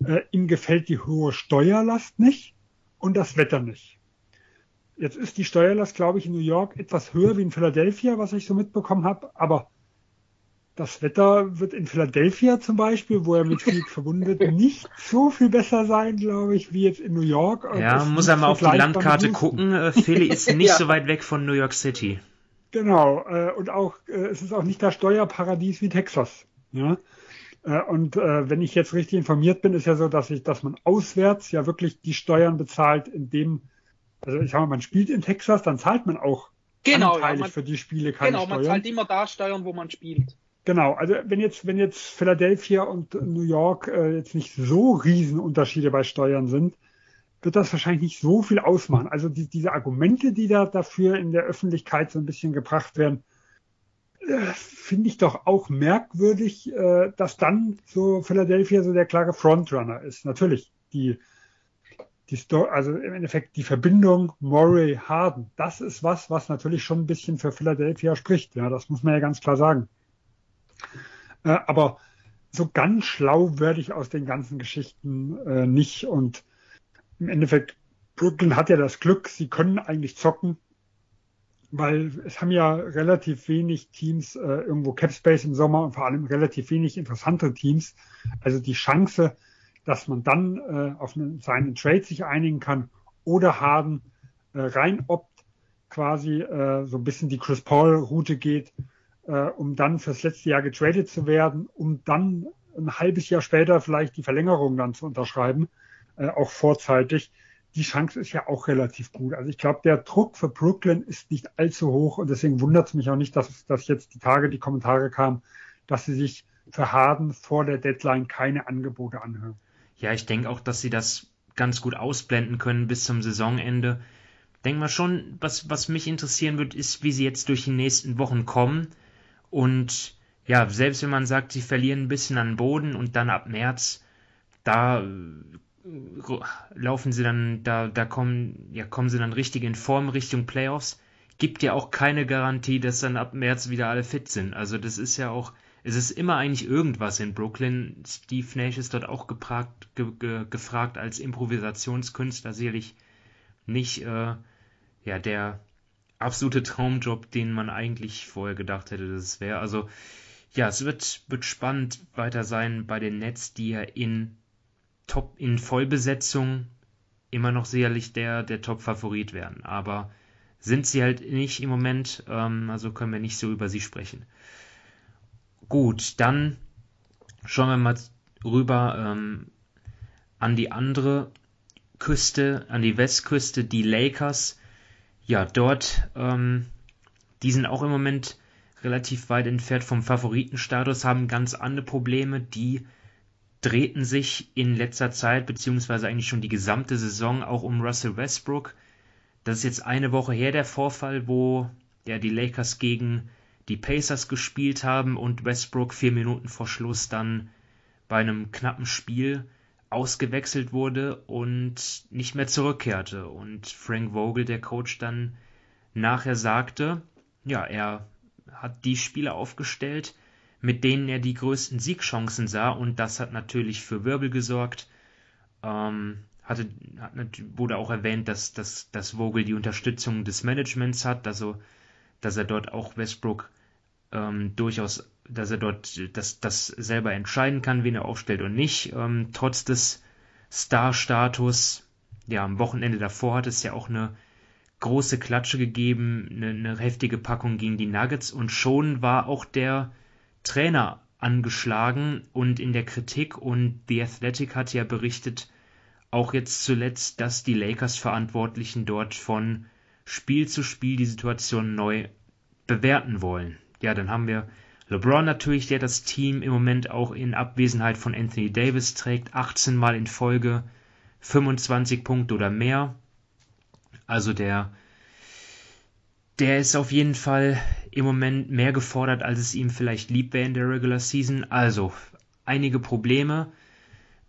Äh, ihm gefällt die hohe Steuerlast nicht und das Wetter nicht. Jetzt ist die Steuerlast, glaube ich, in New York etwas höher wie in Philadelphia, was ich so mitbekommen habe, aber das Wetter wird in Philadelphia zum Beispiel, wo er mit Krieg verbunden wird, nicht so viel besser sein, glaube ich, wie jetzt in New York. Ja, muss er mal auf die Landkarte gucken. Äh, Philly ist nicht ja. so weit weg von New York City. Genau, äh, und auch äh, es ist auch nicht das Steuerparadies wie Texas. Ja? Äh, und äh, wenn ich jetzt richtig informiert bin, ist ja so, dass ich, dass man auswärts ja wirklich die Steuern bezahlt, indem, also ich sage mal, man spielt in Texas, dann zahlt man auch genau, anteilig ja, man, für die Spiele keine genau, Steuern. Genau, man zahlt immer da Steuern, wo man spielt. Genau, also wenn jetzt, wenn jetzt Philadelphia und New York äh, jetzt nicht so Riesenunterschiede bei Steuern sind, wird das wahrscheinlich nicht so viel ausmachen. Also die, diese Argumente, die da dafür in der Öffentlichkeit so ein bisschen gebracht werden, finde ich doch auch merkwürdig, äh, dass dann so Philadelphia so der klare Frontrunner ist. Natürlich, die, die Story, also im Endeffekt die Verbindung Murray Harden, das ist was, was natürlich schon ein bisschen für Philadelphia spricht. Ja, das muss man ja ganz klar sagen. Äh, aber so ganz schlau werde ich aus den ganzen Geschichten äh, nicht. Und im Endeffekt, Brooklyn hat ja das Glück, sie können eigentlich zocken, weil es haben ja relativ wenig Teams äh, irgendwo Capspace im Sommer und vor allem relativ wenig interessante Teams. Also die Chance, dass man dann äh, auf einen, seinen Trade sich einigen kann oder Harden äh, rein opt quasi äh, so ein bisschen die Chris Paul Route geht, äh, um dann fürs letzte Jahr getradet zu werden, um dann ein halbes Jahr später vielleicht die Verlängerung dann zu unterschreiben, äh, auch vorzeitig. Die Chance ist ja auch relativ gut. Also ich glaube, der Druck für Brooklyn ist nicht allzu hoch und deswegen wundert es mich auch nicht, dass, dass jetzt die Tage die Kommentare kamen, dass sie sich für Harden vor der Deadline keine Angebote anhören. Ja, ich denke auch, dass sie das ganz gut ausblenden können bis zum Saisonende. Denk mal schon, was, was mich interessieren wird, ist, wie sie jetzt durch die nächsten Wochen kommen. Und ja, selbst wenn man sagt, sie verlieren ein bisschen an Boden und dann ab März, da laufen sie dann, da, da kommen, ja, kommen sie dann richtig in Form Richtung Playoffs. Gibt ja auch keine Garantie, dass dann ab März wieder alle fit sind. Also das ist ja auch, es ist immer eigentlich irgendwas in Brooklyn. Steve Nash ist dort auch gepragt, ge, ge, gefragt als Improvisationskünstler, sicherlich nicht äh, ja der absolute Traumjob, den man eigentlich vorher gedacht hätte, dass es wäre. Also ja, es wird, wird spannend weiter sein bei den Nets, die ja in Top, in Vollbesetzung immer noch sicherlich der, der Top-Favorit werden. Aber sind sie halt nicht im Moment, ähm, also können wir nicht so über sie sprechen. Gut, dann schauen wir mal rüber ähm, an die andere Küste, an die Westküste, die Lakers. Ja, dort, ähm, die sind auch im Moment relativ weit entfernt vom Favoritenstatus, haben ganz andere Probleme. Die drehten sich in letzter Zeit, beziehungsweise eigentlich schon die gesamte Saison, auch um Russell Westbrook. Das ist jetzt eine Woche her der Vorfall, wo ja, die Lakers gegen die Pacers gespielt haben und Westbrook vier Minuten vor Schluss dann bei einem knappen Spiel ausgewechselt wurde und nicht mehr zurückkehrte. Und Frank Vogel, der Coach, dann nachher sagte, ja, er hat die Spieler aufgestellt, mit denen er die größten Siegchancen sah und das hat natürlich für Wirbel gesorgt. Ähm, hatte, hat, wurde auch erwähnt, dass, dass, dass Vogel die Unterstützung des Managements hat, also dass er dort auch Westbrook ähm, durchaus, dass er dort das, das selber entscheiden kann, wen er aufstellt und nicht. Ähm, trotz des Star-Status, ja, am Wochenende davor hat es ja auch eine große Klatsche gegeben, eine, eine heftige Packung gegen die Nuggets und schon war auch der Trainer angeschlagen und in der Kritik und The Athletic hat ja berichtet, auch jetzt zuletzt, dass die Lakers-Verantwortlichen dort von Spiel zu Spiel die Situation neu bewerten wollen. Ja, dann haben wir LeBron natürlich, der das Team im Moment auch in Abwesenheit von Anthony Davis trägt, 18 Mal in Folge 25 Punkte oder mehr. Also der, der ist auf jeden Fall im Moment mehr gefordert, als es ihm vielleicht lieb wäre in der Regular Season. Also einige Probleme.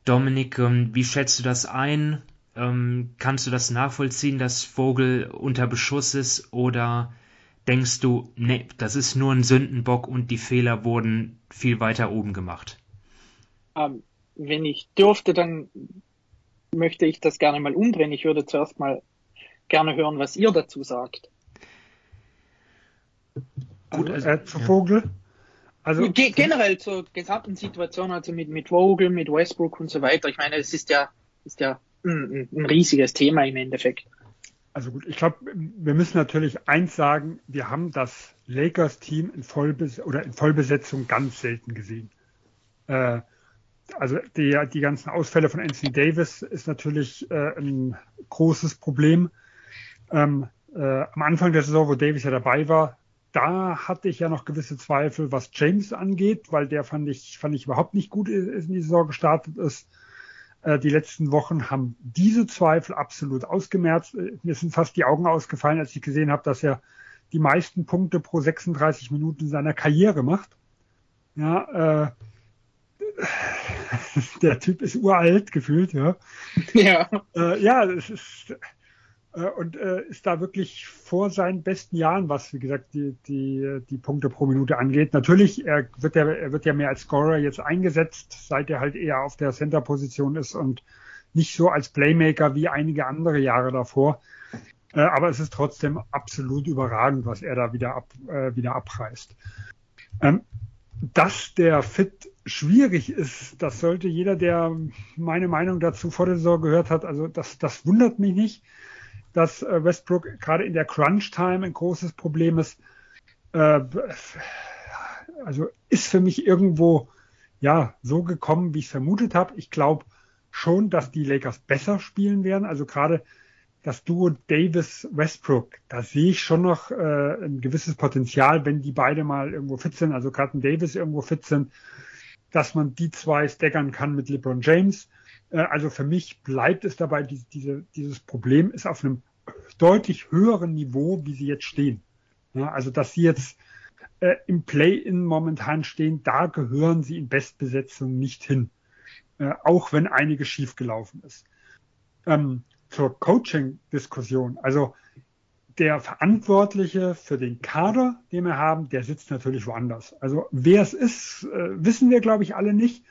Dominik, ähm, wie schätzt du das ein? Ähm, kannst du das nachvollziehen, dass Vogel unter Beschuss ist oder denkst du, nee, das ist nur ein Sündenbock und die Fehler wurden viel weiter oben gemacht? Ähm, wenn ich dürfte, dann möchte ich das gerne mal umdrehen. Ich würde zuerst mal gerne hören, was ihr dazu sagt. Gut, also, äh, zu Vogel. Also Ge generell zur gesamten Situation, also mit, mit Vogel, mit Westbrook und so weiter. Ich meine, es ist ja, ist ja ein, ein riesiges Thema im Endeffekt. Also gut, ich glaube, wir müssen natürlich eins sagen, wir haben das Lakers-Team in, Vollbes oder in Vollbesetzung ganz selten gesehen. Äh, also die, die ganzen Ausfälle von Anthony Davis ist natürlich äh, ein großes Problem. Ähm, äh, am Anfang der Saison, wo Davis ja dabei war, da hatte ich ja noch gewisse Zweifel, was James angeht, weil der fand ich, fand ich überhaupt nicht gut in die Saison gestartet ist. Äh, die letzten Wochen haben diese Zweifel absolut ausgemerzt. Äh, mir sind fast die Augen ausgefallen, als ich gesehen habe, dass er die meisten Punkte pro 36 Minuten seiner Karriere macht. Ja, äh, der Typ ist uralt gefühlt, ja. Ja. Äh, ja, es ist, äh, und äh, ist da wirklich vor seinen besten Jahren, was wie gesagt die, die, die Punkte pro Minute angeht. Natürlich, er wird ja, er wird ja mehr als Scorer jetzt eingesetzt, seit er halt eher auf der Center-Position ist und nicht so als Playmaker wie einige andere Jahre davor. Äh, aber es ist trotzdem absolut überragend, was er da wieder, ab, äh, wieder abreißt. Ähm, dass der Fit schwierig ist, das sollte jeder, der meine Meinung dazu vor der Saison gehört hat, also das, das wundert mich nicht, dass äh, Westbrook gerade in der Crunch-Time ein großes Problem ist. Äh, also ist für mich irgendwo ja so gekommen, wie ich es vermutet habe. Ich glaube schon, dass die Lakers besser spielen werden. Also gerade das Duo Davis Westbrook, da sehe ich schon noch äh, ein gewisses Potenzial, wenn die beide mal irgendwo fit sind, also gerade Davis irgendwo fit sind, dass man die zwei staggern kann mit LeBron James. Äh, also für mich bleibt es dabei, die, diese, dieses Problem ist auf einem deutlich höheren Niveau, wie sie jetzt stehen. Ja, also dass sie jetzt äh, im Play-in momentan stehen, da gehören sie in Bestbesetzung nicht hin, äh, auch wenn einiges schiefgelaufen ist. Ähm, zur Coaching-Diskussion. Also der Verantwortliche für den Kader, den wir haben, der sitzt natürlich woanders. Also wer es ist, äh, wissen wir, glaube ich, alle nicht.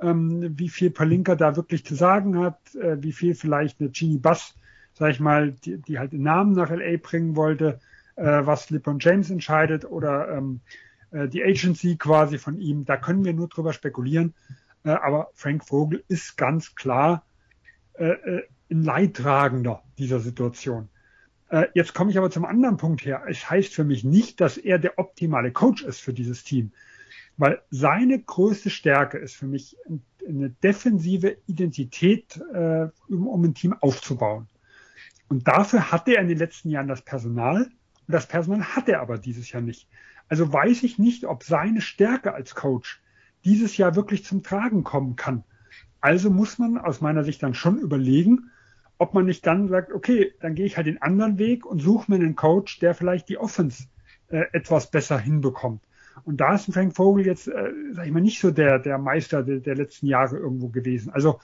Ähm, wie viel Palinka da wirklich zu sagen hat, äh, wie viel vielleicht eine Genie Bass, sag ich mal, die, die halt den Namen nach LA bringen wollte, äh, was LeBron James entscheidet oder ähm, äh, die Agency quasi von ihm. Da können wir nur drüber spekulieren. Äh, aber Frank Vogel ist ganz klar äh, äh ein Leidtragender dieser Situation. Jetzt komme ich aber zum anderen Punkt her. Es heißt für mich nicht, dass er der optimale Coach ist für dieses Team, weil seine größte Stärke ist für mich eine defensive Identität, äh, um, um ein Team aufzubauen. Und dafür hatte er in den letzten Jahren das Personal und das Personal hat er aber dieses Jahr nicht. Also weiß ich nicht, ob seine Stärke als Coach dieses Jahr wirklich zum Tragen kommen kann. Also muss man aus meiner Sicht dann schon überlegen, ob man nicht dann sagt, okay, dann gehe ich halt den anderen Weg und suche mir einen Coach, der vielleicht die Offense äh, etwas besser hinbekommt. Und da ist Frank Vogel jetzt, äh, sag ich mal, nicht so der, der Meister der, der letzten Jahre irgendwo gewesen. Also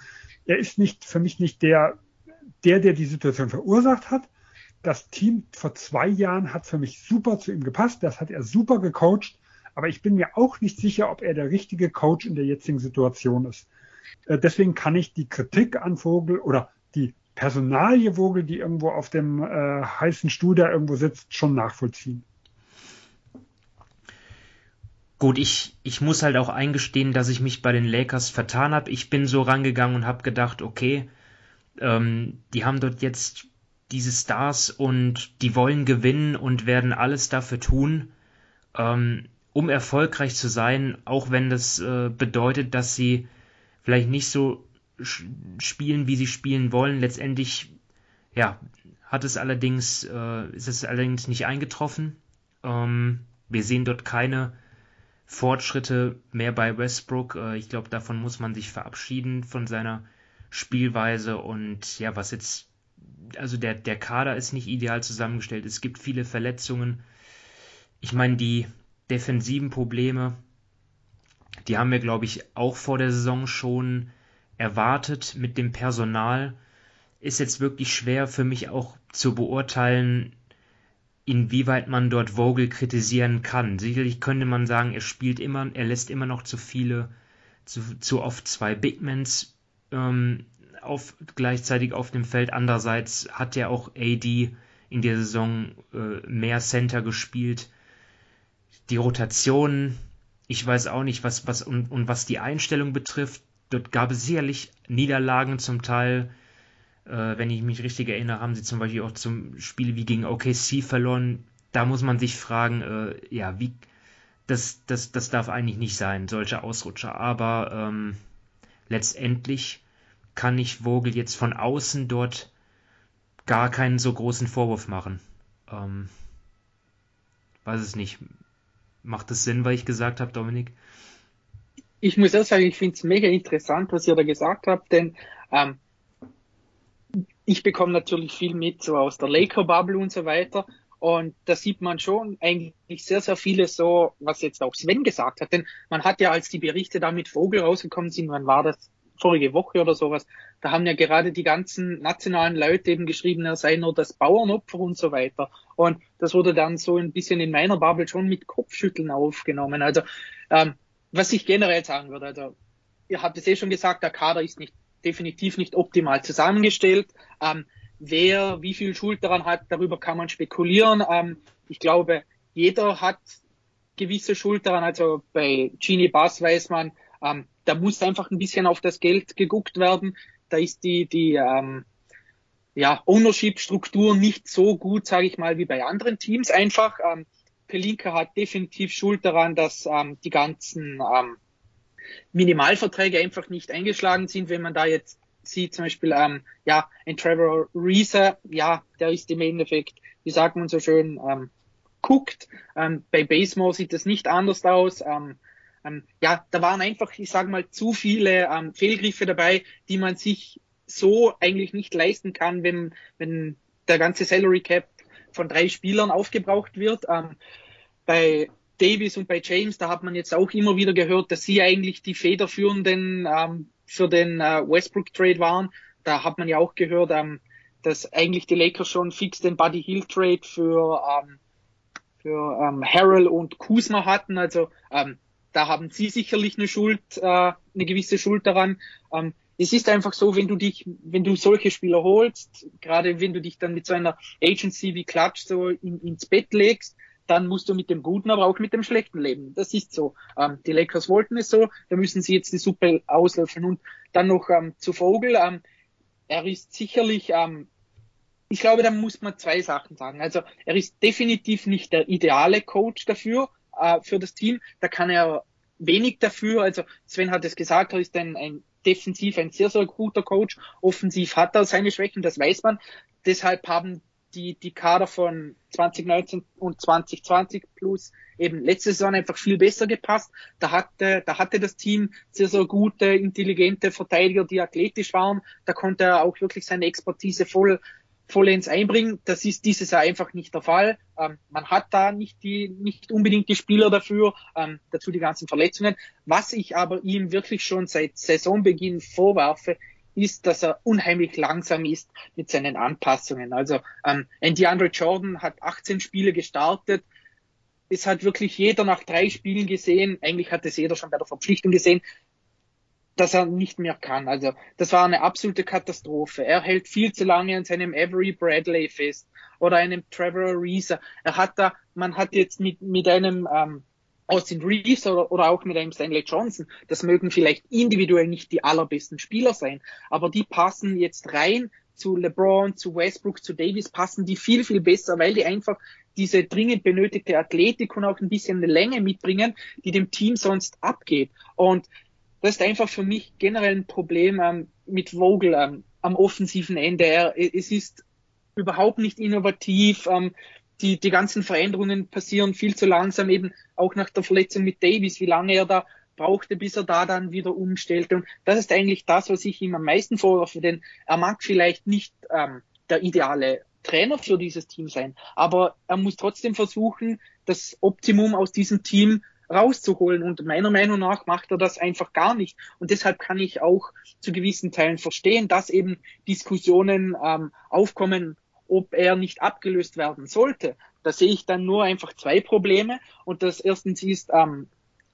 er ist nicht für mich nicht der, der, der die Situation verursacht hat. Das Team vor zwei Jahren hat für mich super zu ihm gepasst. Das hat er super gecoacht. Aber ich bin mir auch nicht sicher, ob er der richtige Coach in der jetzigen Situation ist. Äh, deswegen kann ich die Kritik an Vogel oder die Personalie Vogel, die irgendwo auf dem äh, heißen Stuhl da irgendwo sitzt, schon nachvollziehen. Gut, ich, ich muss halt auch eingestehen, dass ich mich bei den Lakers vertan habe. Ich bin so rangegangen und habe gedacht, okay, ähm, die haben dort jetzt diese Stars und die wollen gewinnen und werden alles dafür tun, ähm, um erfolgreich zu sein, auch wenn das äh, bedeutet, dass sie vielleicht nicht so spielen, wie sie spielen wollen. Letztendlich, ja, hat es allerdings, äh, ist es allerdings nicht eingetroffen. Ähm, wir sehen dort keine Fortschritte mehr bei Westbrook. Äh, ich glaube, davon muss man sich verabschieden von seiner Spielweise und ja, was jetzt, also der, der Kader ist nicht ideal zusammengestellt. Es gibt viele Verletzungen. Ich meine, die defensiven Probleme, die haben wir, glaube ich, auch vor der Saison schon erwartet mit dem Personal, ist jetzt wirklich schwer für mich auch zu beurteilen, inwieweit man dort Vogel kritisieren kann. Sicherlich könnte man sagen, er spielt immer, er lässt immer noch zu viele, zu, zu oft zwei Bigmans ähm, auf, gleichzeitig auf dem Feld. Andererseits hat er auch AD in der Saison äh, mehr Center gespielt. Die Rotation, ich weiß auch nicht, was, was und, und was die Einstellung betrifft, dort gab es sicherlich Niederlagen zum Teil. Äh, wenn ich mich richtig erinnere, haben sie zum Beispiel auch zum Spiel wie gegen OKC verloren. Da muss man sich fragen, äh, ja, wie, das, das, das darf eigentlich nicht sein, solche Ausrutscher. Aber ähm, letztendlich kann ich Vogel jetzt von außen dort gar keinen so großen Vorwurf machen. Ähm, weiß es nicht. Macht es Sinn, was ich gesagt habe, Dominik? ich muss auch sagen, ich finde es mega interessant, was ihr da gesagt habt, denn ähm, ich bekomme natürlich viel mit so aus der Laker-Bubble und so weiter. Und da sieht man schon eigentlich sehr, sehr viele so, was jetzt auch Sven gesagt hat. Denn man hat ja, als die Berichte da mit Vogel rausgekommen sind, wann war das? vorige Woche oder sowas, da haben ja gerade die ganzen nationalen Leute eben geschrieben, er sei nur das Bauernopfer und so weiter. Und das wurde dann so ein bisschen in meiner Bubble schon mit Kopfschütteln aufgenommen. Also ähm, was ich generell sagen würde, also ihr habt es eh schon gesagt, der Kader ist nicht definitiv nicht optimal zusammengestellt. Ähm, wer wie viel Schuld daran hat, darüber kann man spekulieren. Ähm, ich glaube, jeder hat gewisse Schuld daran. Also bei Genie Bass weiß man, ähm, da muss einfach ein bisschen auf das Geld geguckt werden. Da ist die, die ähm, ja, Ownership-Struktur nicht so gut, sage ich mal, wie bei anderen Teams. Einfach, ähm, Pelinka hat definitiv Schuld daran, dass ähm, die ganzen ähm, Minimalverträge einfach nicht eingeschlagen sind. Wenn man da jetzt sieht, zum Beispiel, ähm, ja, ein Trevor Reeser, ja, der ist im Endeffekt, wie sagt man so schön, ähm, guckt. Ähm, bei Basemore sieht das nicht anders aus. Ähm, ähm, ja, da waren einfach, ich sage mal, zu viele ähm, Fehlgriffe dabei, die man sich so eigentlich nicht leisten kann, wenn, wenn der ganze Salary Cap von drei Spielern aufgebraucht wird. Ähm, bei Davis und bei James, da hat man jetzt auch immer wieder gehört, dass sie eigentlich die federführenden ähm, für den äh, Westbrook Trade waren. Da hat man ja auch gehört, ähm, dass eigentlich die Lakers schon fix den Buddy Hill Trade für ähm, für ähm, Harrell und Kuzma hatten. Also ähm, da haben sie sicherlich eine Schuld, äh, eine gewisse Schuld daran. Ähm, es ist einfach so, wenn du dich, wenn du solche Spieler holst, gerade wenn du dich dann mit so einer Agency wie Klatsch so in, ins Bett legst, dann musst du mit dem Guten, aber auch mit dem Schlechten leben. Das ist so. Ähm, die Lakers wollten es so, da müssen sie jetzt die Suppe auslöffeln. Und dann noch ähm, zu Vogel. Ähm, er ist sicherlich ähm, ich glaube, da muss man zwei Sachen sagen. Also er ist definitiv nicht der ideale Coach dafür, äh, für das Team. Da kann er wenig dafür. Also Sven hat es gesagt, er ist ein, ein defensiv ein sehr, sehr guter Coach. Offensiv hat er seine Schwächen, das weiß man. Deshalb haben die, die Kader von 2019 und 2020 plus eben letzte Saison einfach viel besser gepasst. Da hatte, da hatte das Team sehr, sehr gute, intelligente Verteidiger, die athletisch waren. Da konnte er auch wirklich seine Expertise voll vollends einbringen. Das ist dieses Jahr einfach nicht der Fall. Ähm, man hat da nicht die, nicht unbedingt die Spieler dafür, ähm, dazu die ganzen Verletzungen. Was ich aber ihm wirklich schon seit Saisonbeginn vorwerfe, ist, dass er unheimlich langsam ist mit seinen Anpassungen. Also ähm, Andy Andre Jordan hat 18 Spiele gestartet. Es hat wirklich jeder nach drei Spielen gesehen, eigentlich hat es jeder schon bei der Verpflichtung gesehen, dass er nicht mehr kann. Also das war eine absolute Katastrophe. Er hält viel zu lange an seinem Avery Bradley fest oder einem Trevor Reeser. Er hat da, man hat jetzt mit, mit einem ähm, Austin Reeves oder, oder auch mit einem Stanley Johnson, das mögen vielleicht individuell nicht die allerbesten Spieler sein, aber die passen jetzt rein zu LeBron, zu Westbrook, zu Davis, passen die viel, viel besser, weil die einfach diese dringend benötigte Athletik und auch ein bisschen eine Länge mitbringen, die dem Team sonst abgeht. Und das ist einfach für mich generell ein Problem ähm, mit Vogel ähm, am offensiven Ende. Er, es ist überhaupt nicht innovativ. Ähm, die, die ganzen Veränderungen passieren viel zu langsam, eben auch nach der Verletzung mit Davis, wie lange er da brauchte, bis er da dann wieder umstellte. Und das ist eigentlich das, was ich ihm am meisten vorwerfe, denn er mag vielleicht nicht ähm, der ideale Trainer für dieses Team sein, aber er muss trotzdem versuchen, das Optimum aus diesem Team rauszuholen. Und meiner Meinung nach macht er das einfach gar nicht. Und deshalb kann ich auch zu gewissen Teilen verstehen, dass eben Diskussionen ähm, aufkommen, ob er nicht abgelöst werden sollte. Da sehe ich dann nur einfach zwei Probleme. Und das erstens ist, ähm,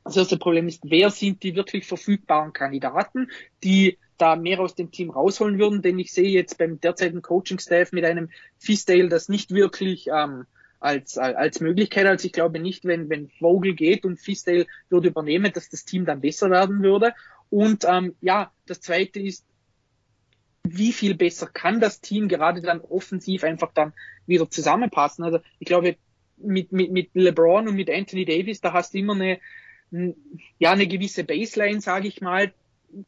das erste Problem ist, wer sind die wirklich verfügbaren Kandidaten, die da mehr aus dem Team rausholen würden, denn ich sehe jetzt beim derzeitigen Coaching-Staff mit einem Fisdale das nicht wirklich ähm, als, als Möglichkeit. Also ich glaube nicht, wenn, wenn Vogel geht und Fisdale würde übernehmen, dass das Team dann besser werden würde. Und ähm, ja, das zweite ist, wie viel besser kann das Team gerade dann offensiv einfach dann wieder zusammenpassen. Also ich glaube, mit, mit, mit LeBron und mit Anthony Davis, da hast du immer eine, ja, eine gewisse Baseline, sage ich mal.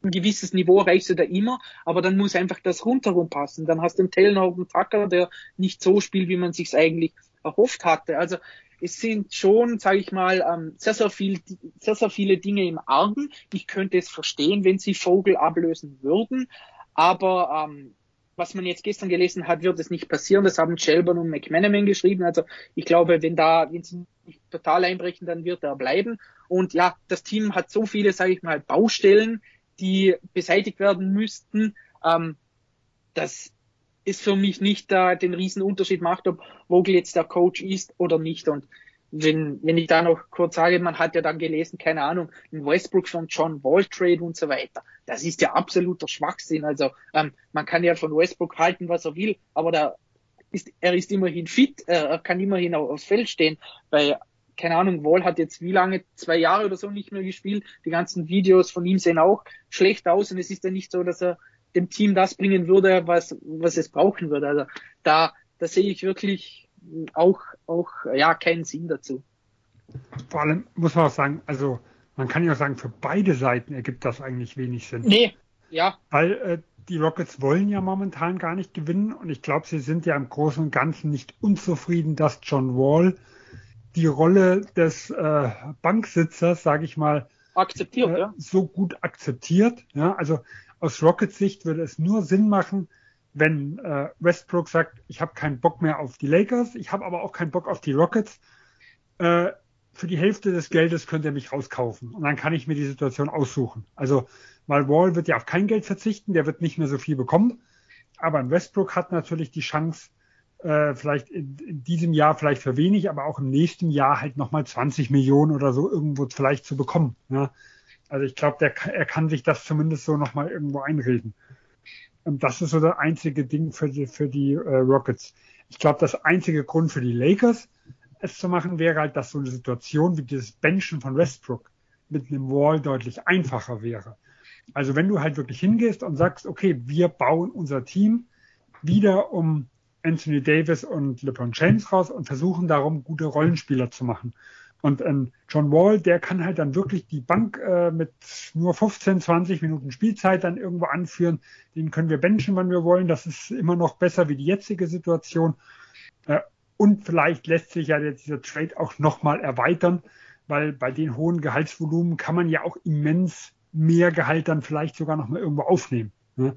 Ein gewisses Niveau erreichst du da immer, aber dann muss einfach das rundherum passen. Dann hast du einen Taylor und einen Tucker, der nicht so spielt, wie man sich's eigentlich erhofft hatte. Also es sind schon, sage ich mal, ähm, sehr, sehr, viel, sehr, sehr viele Dinge im Argen. Ich könnte es verstehen, wenn sie Vogel ablösen würden, aber ähm, was man jetzt gestern gelesen hat, wird es nicht passieren. Das haben Shelburne und McManaman geschrieben. Also ich glaube, wenn da, wenn sie nicht total einbrechen, dann wird er bleiben. Und ja, das Team hat so viele, sage ich mal, Baustellen, die beseitigt werden müssten. Ähm, das ist für mich nicht da den riesen Unterschied macht, ob Vogel jetzt der Coach ist oder nicht. Und wenn, wenn ich da noch kurz sage, man hat ja dann gelesen, keine Ahnung, in Westbrook von John Wall Trade und so weiter. Das ist ja absoluter Schwachsinn. Also ähm, man kann ja von Westbrook halten, was er will, aber da ist, er ist immerhin fit, er kann immerhin aufs Feld stehen. Bei, keine Ahnung, Wall hat jetzt wie lange, zwei Jahre oder so nicht mehr gespielt. Die ganzen Videos von ihm sehen auch schlecht aus und es ist ja nicht so, dass er dem Team das bringen würde, was, was es brauchen würde. Also da, da sehe ich wirklich auch, auch ja, keinen Sinn dazu. Vor allem muss man auch sagen, also man kann ja auch sagen, für beide Seiten ergibt das eigentlich wenig Sinn. Nee, ja. Weil äh, die Rockets wollen ja momentan gar nicht gewinnen und ich glaube, sie sind ja im Großen und Ganzen nicht unzufrieden, dass John Wall die Rolle des äh, Banksitzers, sage ich mal, akzeptiert, äh, ja. so gut akzeptiert. Ja, also aus Rockets Sicht würde es nur Sinn machen, wenn äh, Westbrook sagt, ich habe keinen Bock mehr auf die Lakers, ich habe aber auch keinen Bock auf die Rockets, äh, für die Hälfte des Geldes könnt ihr mich rauskaufen und dann kann ich mir die Situation aussuchen. Also, weil Wall wird ja auf kein Geld verzichten, der wird nicht mehr so viel bekommen, aber ein Westbrook hat natürlich die Chance, äh, vielleicht in, in, diesem Jahr vielleicht für wenig, aber auch im nächsten Jahr halt nochmal 20 Millionen oder so irgendwo vielleicht zu bekommen. Ja? Also ich glaube, er kann sich das zumindest so nochmal irgendwo einreden. Und das ist so das einzige Ding für die, für die äh, Rockets. Ich glaube, das einzige Grund für die Lakers, es zu machen, wäre halt, dass so eine Situation wie dieses Benchen von Westbrook mit einem Wall deutlich einfacher wäre. Also wenn du halt wirklich hingehst und sagst, okay, wir bauen unser Team wieder um Anthony Davis und LeBron James raus und versuchen darum, gute Rollenspieler zu machen. Und ähm, John Wall, der kann halt dann wirklich die Bank äh, mit nur 15, 20 Minuten Spielzeit dann irgendwo anführen. Den können wir benchen, wann wir wollen. Das ist immer noch besser wie die jetzige Situation. Äh, und vielleicht lässt sich ja dieser Trade auch nochmal erweitern, weil bei den hohen Gehaltsvolumen kann man ja auch immens mehr Gehalt dann vielleicht sogar nochmal irgendwo aufnehmen. Ne?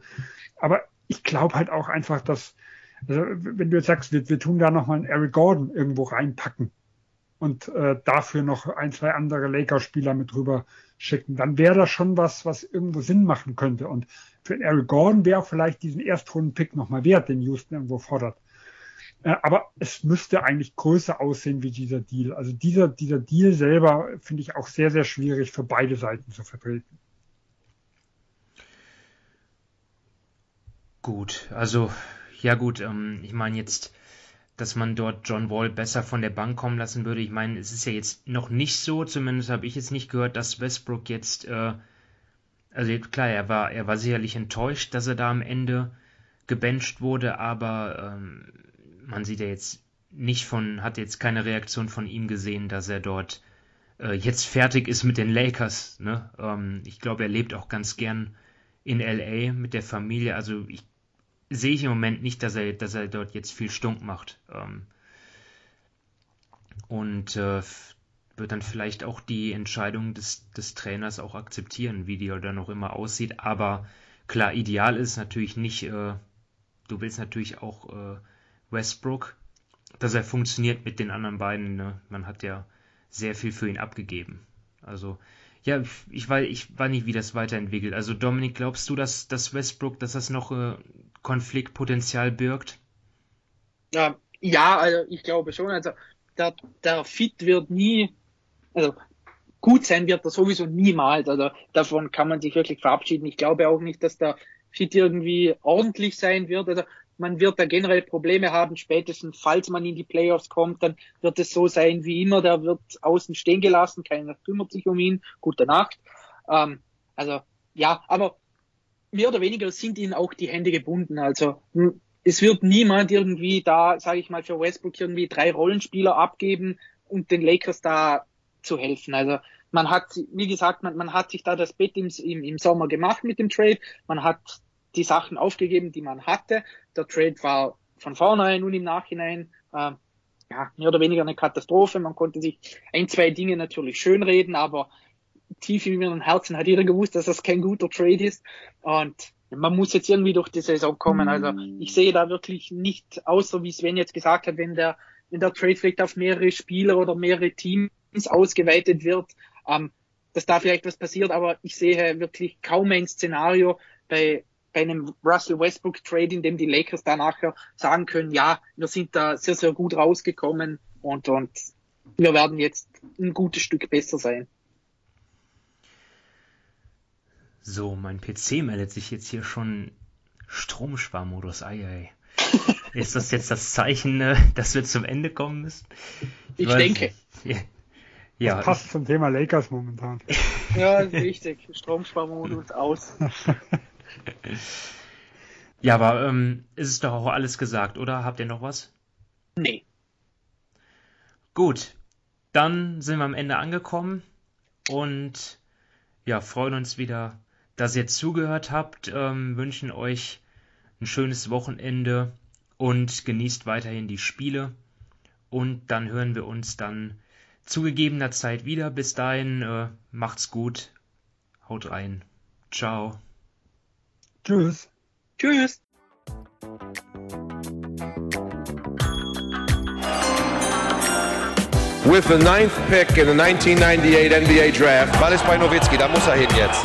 Aber ich glaube halt auch einfach, dass, also wenn du jetzt sagst, wir, wir tun da nochmal einen Eric Gordon irgendwo reinpacken, und äh, dafür noch ein, zwei andere Lakers-Spieler mit rüber schicken, dann wäre das schon was, was irgendwo Sinn machen könnte. Und für Eric Gordon wäre vielleicht diesen Erstrunden-Pick nochmal wert, den Houston irgendwo fordert. Äh, aber es müsste eigentlich größer aussehen wie dieser Deal. Also dieser, dieser Deal selber finde ich auch sehr, sehr schwierig für beide Seiten zu vertreten. Gut, also ja gut, ähm, ich meine jetzt dass man dort John Wall besser von der Bank kommen lassen würde. Ich meine, es ist ja jetzt noch nicht so, zumindest habe ich jetzt nicht gehört, dass Westbrook jetzt, äh, also klar, er war, er war sicherlich enttäuscht, dass er da am Ende gebencht wurde, aber ähm, man sieht ja jetzt nicht von, hat jetzt keine Reaktion von ihm gesehen, dass er dort äh, jetzt fertig ist mit den Lakers. Ne? Ähm, ich glaube, er lebt auch ganz gern in LA mit der Familie. Also ich sehe ich im Moment nicht, dass er, dass er dort jetzt viel Stunk macht. Ähm, und äh, wird dann vielleicht auch die Entscheidung des, des Trainers auch akzeptieren, wie die dann noch immer aussieht. Aber klar, ideal ist natürlich nicht, äh, du willst natürlich auch äh, Westbrook, dass er funktioniert mit den anderen beiden. Ne? Man hat ja sehr viel für ihn abgegeben. Also ja, ich weiß, ich weiß nicht, wie das weiterentwickelt. Also Dominik, glaubst du, dass, dass Westbrook, dass das noch äh, Konfliktpotenzial birgt? Ja, ja, also ich glaube schon. Also der, der Fit wird nie, also gut sein wird er sowieso niemals. Also davon kann man sich wirklich verabschieden. Ich glaube auch nicht, dass der Fit irgendwie ordentlich sein wird. Also man wird da generell Probleme haben, spätestens falls man in die Playoffs kommt, dann wird es so sein wie immer, der wird außen stehen gelassen, keiner kümmert sich um ihn, gute Nacht. Ähm, also ja, aber mehr oder weniger sind ihnen auch die Hände gebunden. Also es wird niemand irgendwie da, sage ich mal, für Westbrook irgendwie drei Rollenspieler abgeben und den Lakers da zu helfen. Also man hat, wie gesagt, man, man hat sich da das Bett im, im, im Sommer gemacht mit dem Trade. Man hat die Sachen aufgegeben, die man hatte. Der Trade war von vornherein und im Nachhinein äh, ja, mehr oder weniger eine Katastrophe. Man konnte sich ein, zwei Dinge natürlich schönreden, aber tief in ihrem Herzen hat jeder gewusst, dass das kein guter Trade ist. Und man muss jetzt irgendwie durch die Saison kommen. Also ich sehe da wirklich nicht, außer wie Sven jetzt gesagt hat, wenn der, wenn der Trade vielleicht auf mehrere Spieler oder mehrere Teams ausgeweitet wird, ähm, dass da vielleicht was passiert, aber ich sehe wirklich kaum ein Szenario bei, bei einem Russell Westbrook Trade, in dem die Lakers da nachher sagen können, ja, wir sind da sehr, sehr gut rausgekommen und, und wir werden jetzt ein gutes Stück besser sein. So, mein PC meldet sich jetzt hier schon Stromsparmodus. Ei, ei. Ist das jetzt das Zeichen, äh, dass wir zum Ende kommen müssen? Ich, ich denke. Nicht. Ja. Das passt zum Thema Lakers momentan. Ja, richtig. Stromsparmodus aus. ja, aber ähm, ist es doch auch alles gesagt, oder? Habt ihr noch was? Nee. Gut, dann sind wir am Ende angekommen und ja, freuen uns wieder, dass ihr zugehört habt, ähm, wünschen euch ein schönes Wochenende und genießt weiterhin die Spiele. Und dann hören wir uns dann zu gegebener Zeit wieder. Bis dahin, äh, macht's gut. Haut rein. Ciao. Tschüss. Tschüss. With the ninth pick in the 1998 NBA Draft. Ball ist bei Nowitzki, da muss er hin jetzt.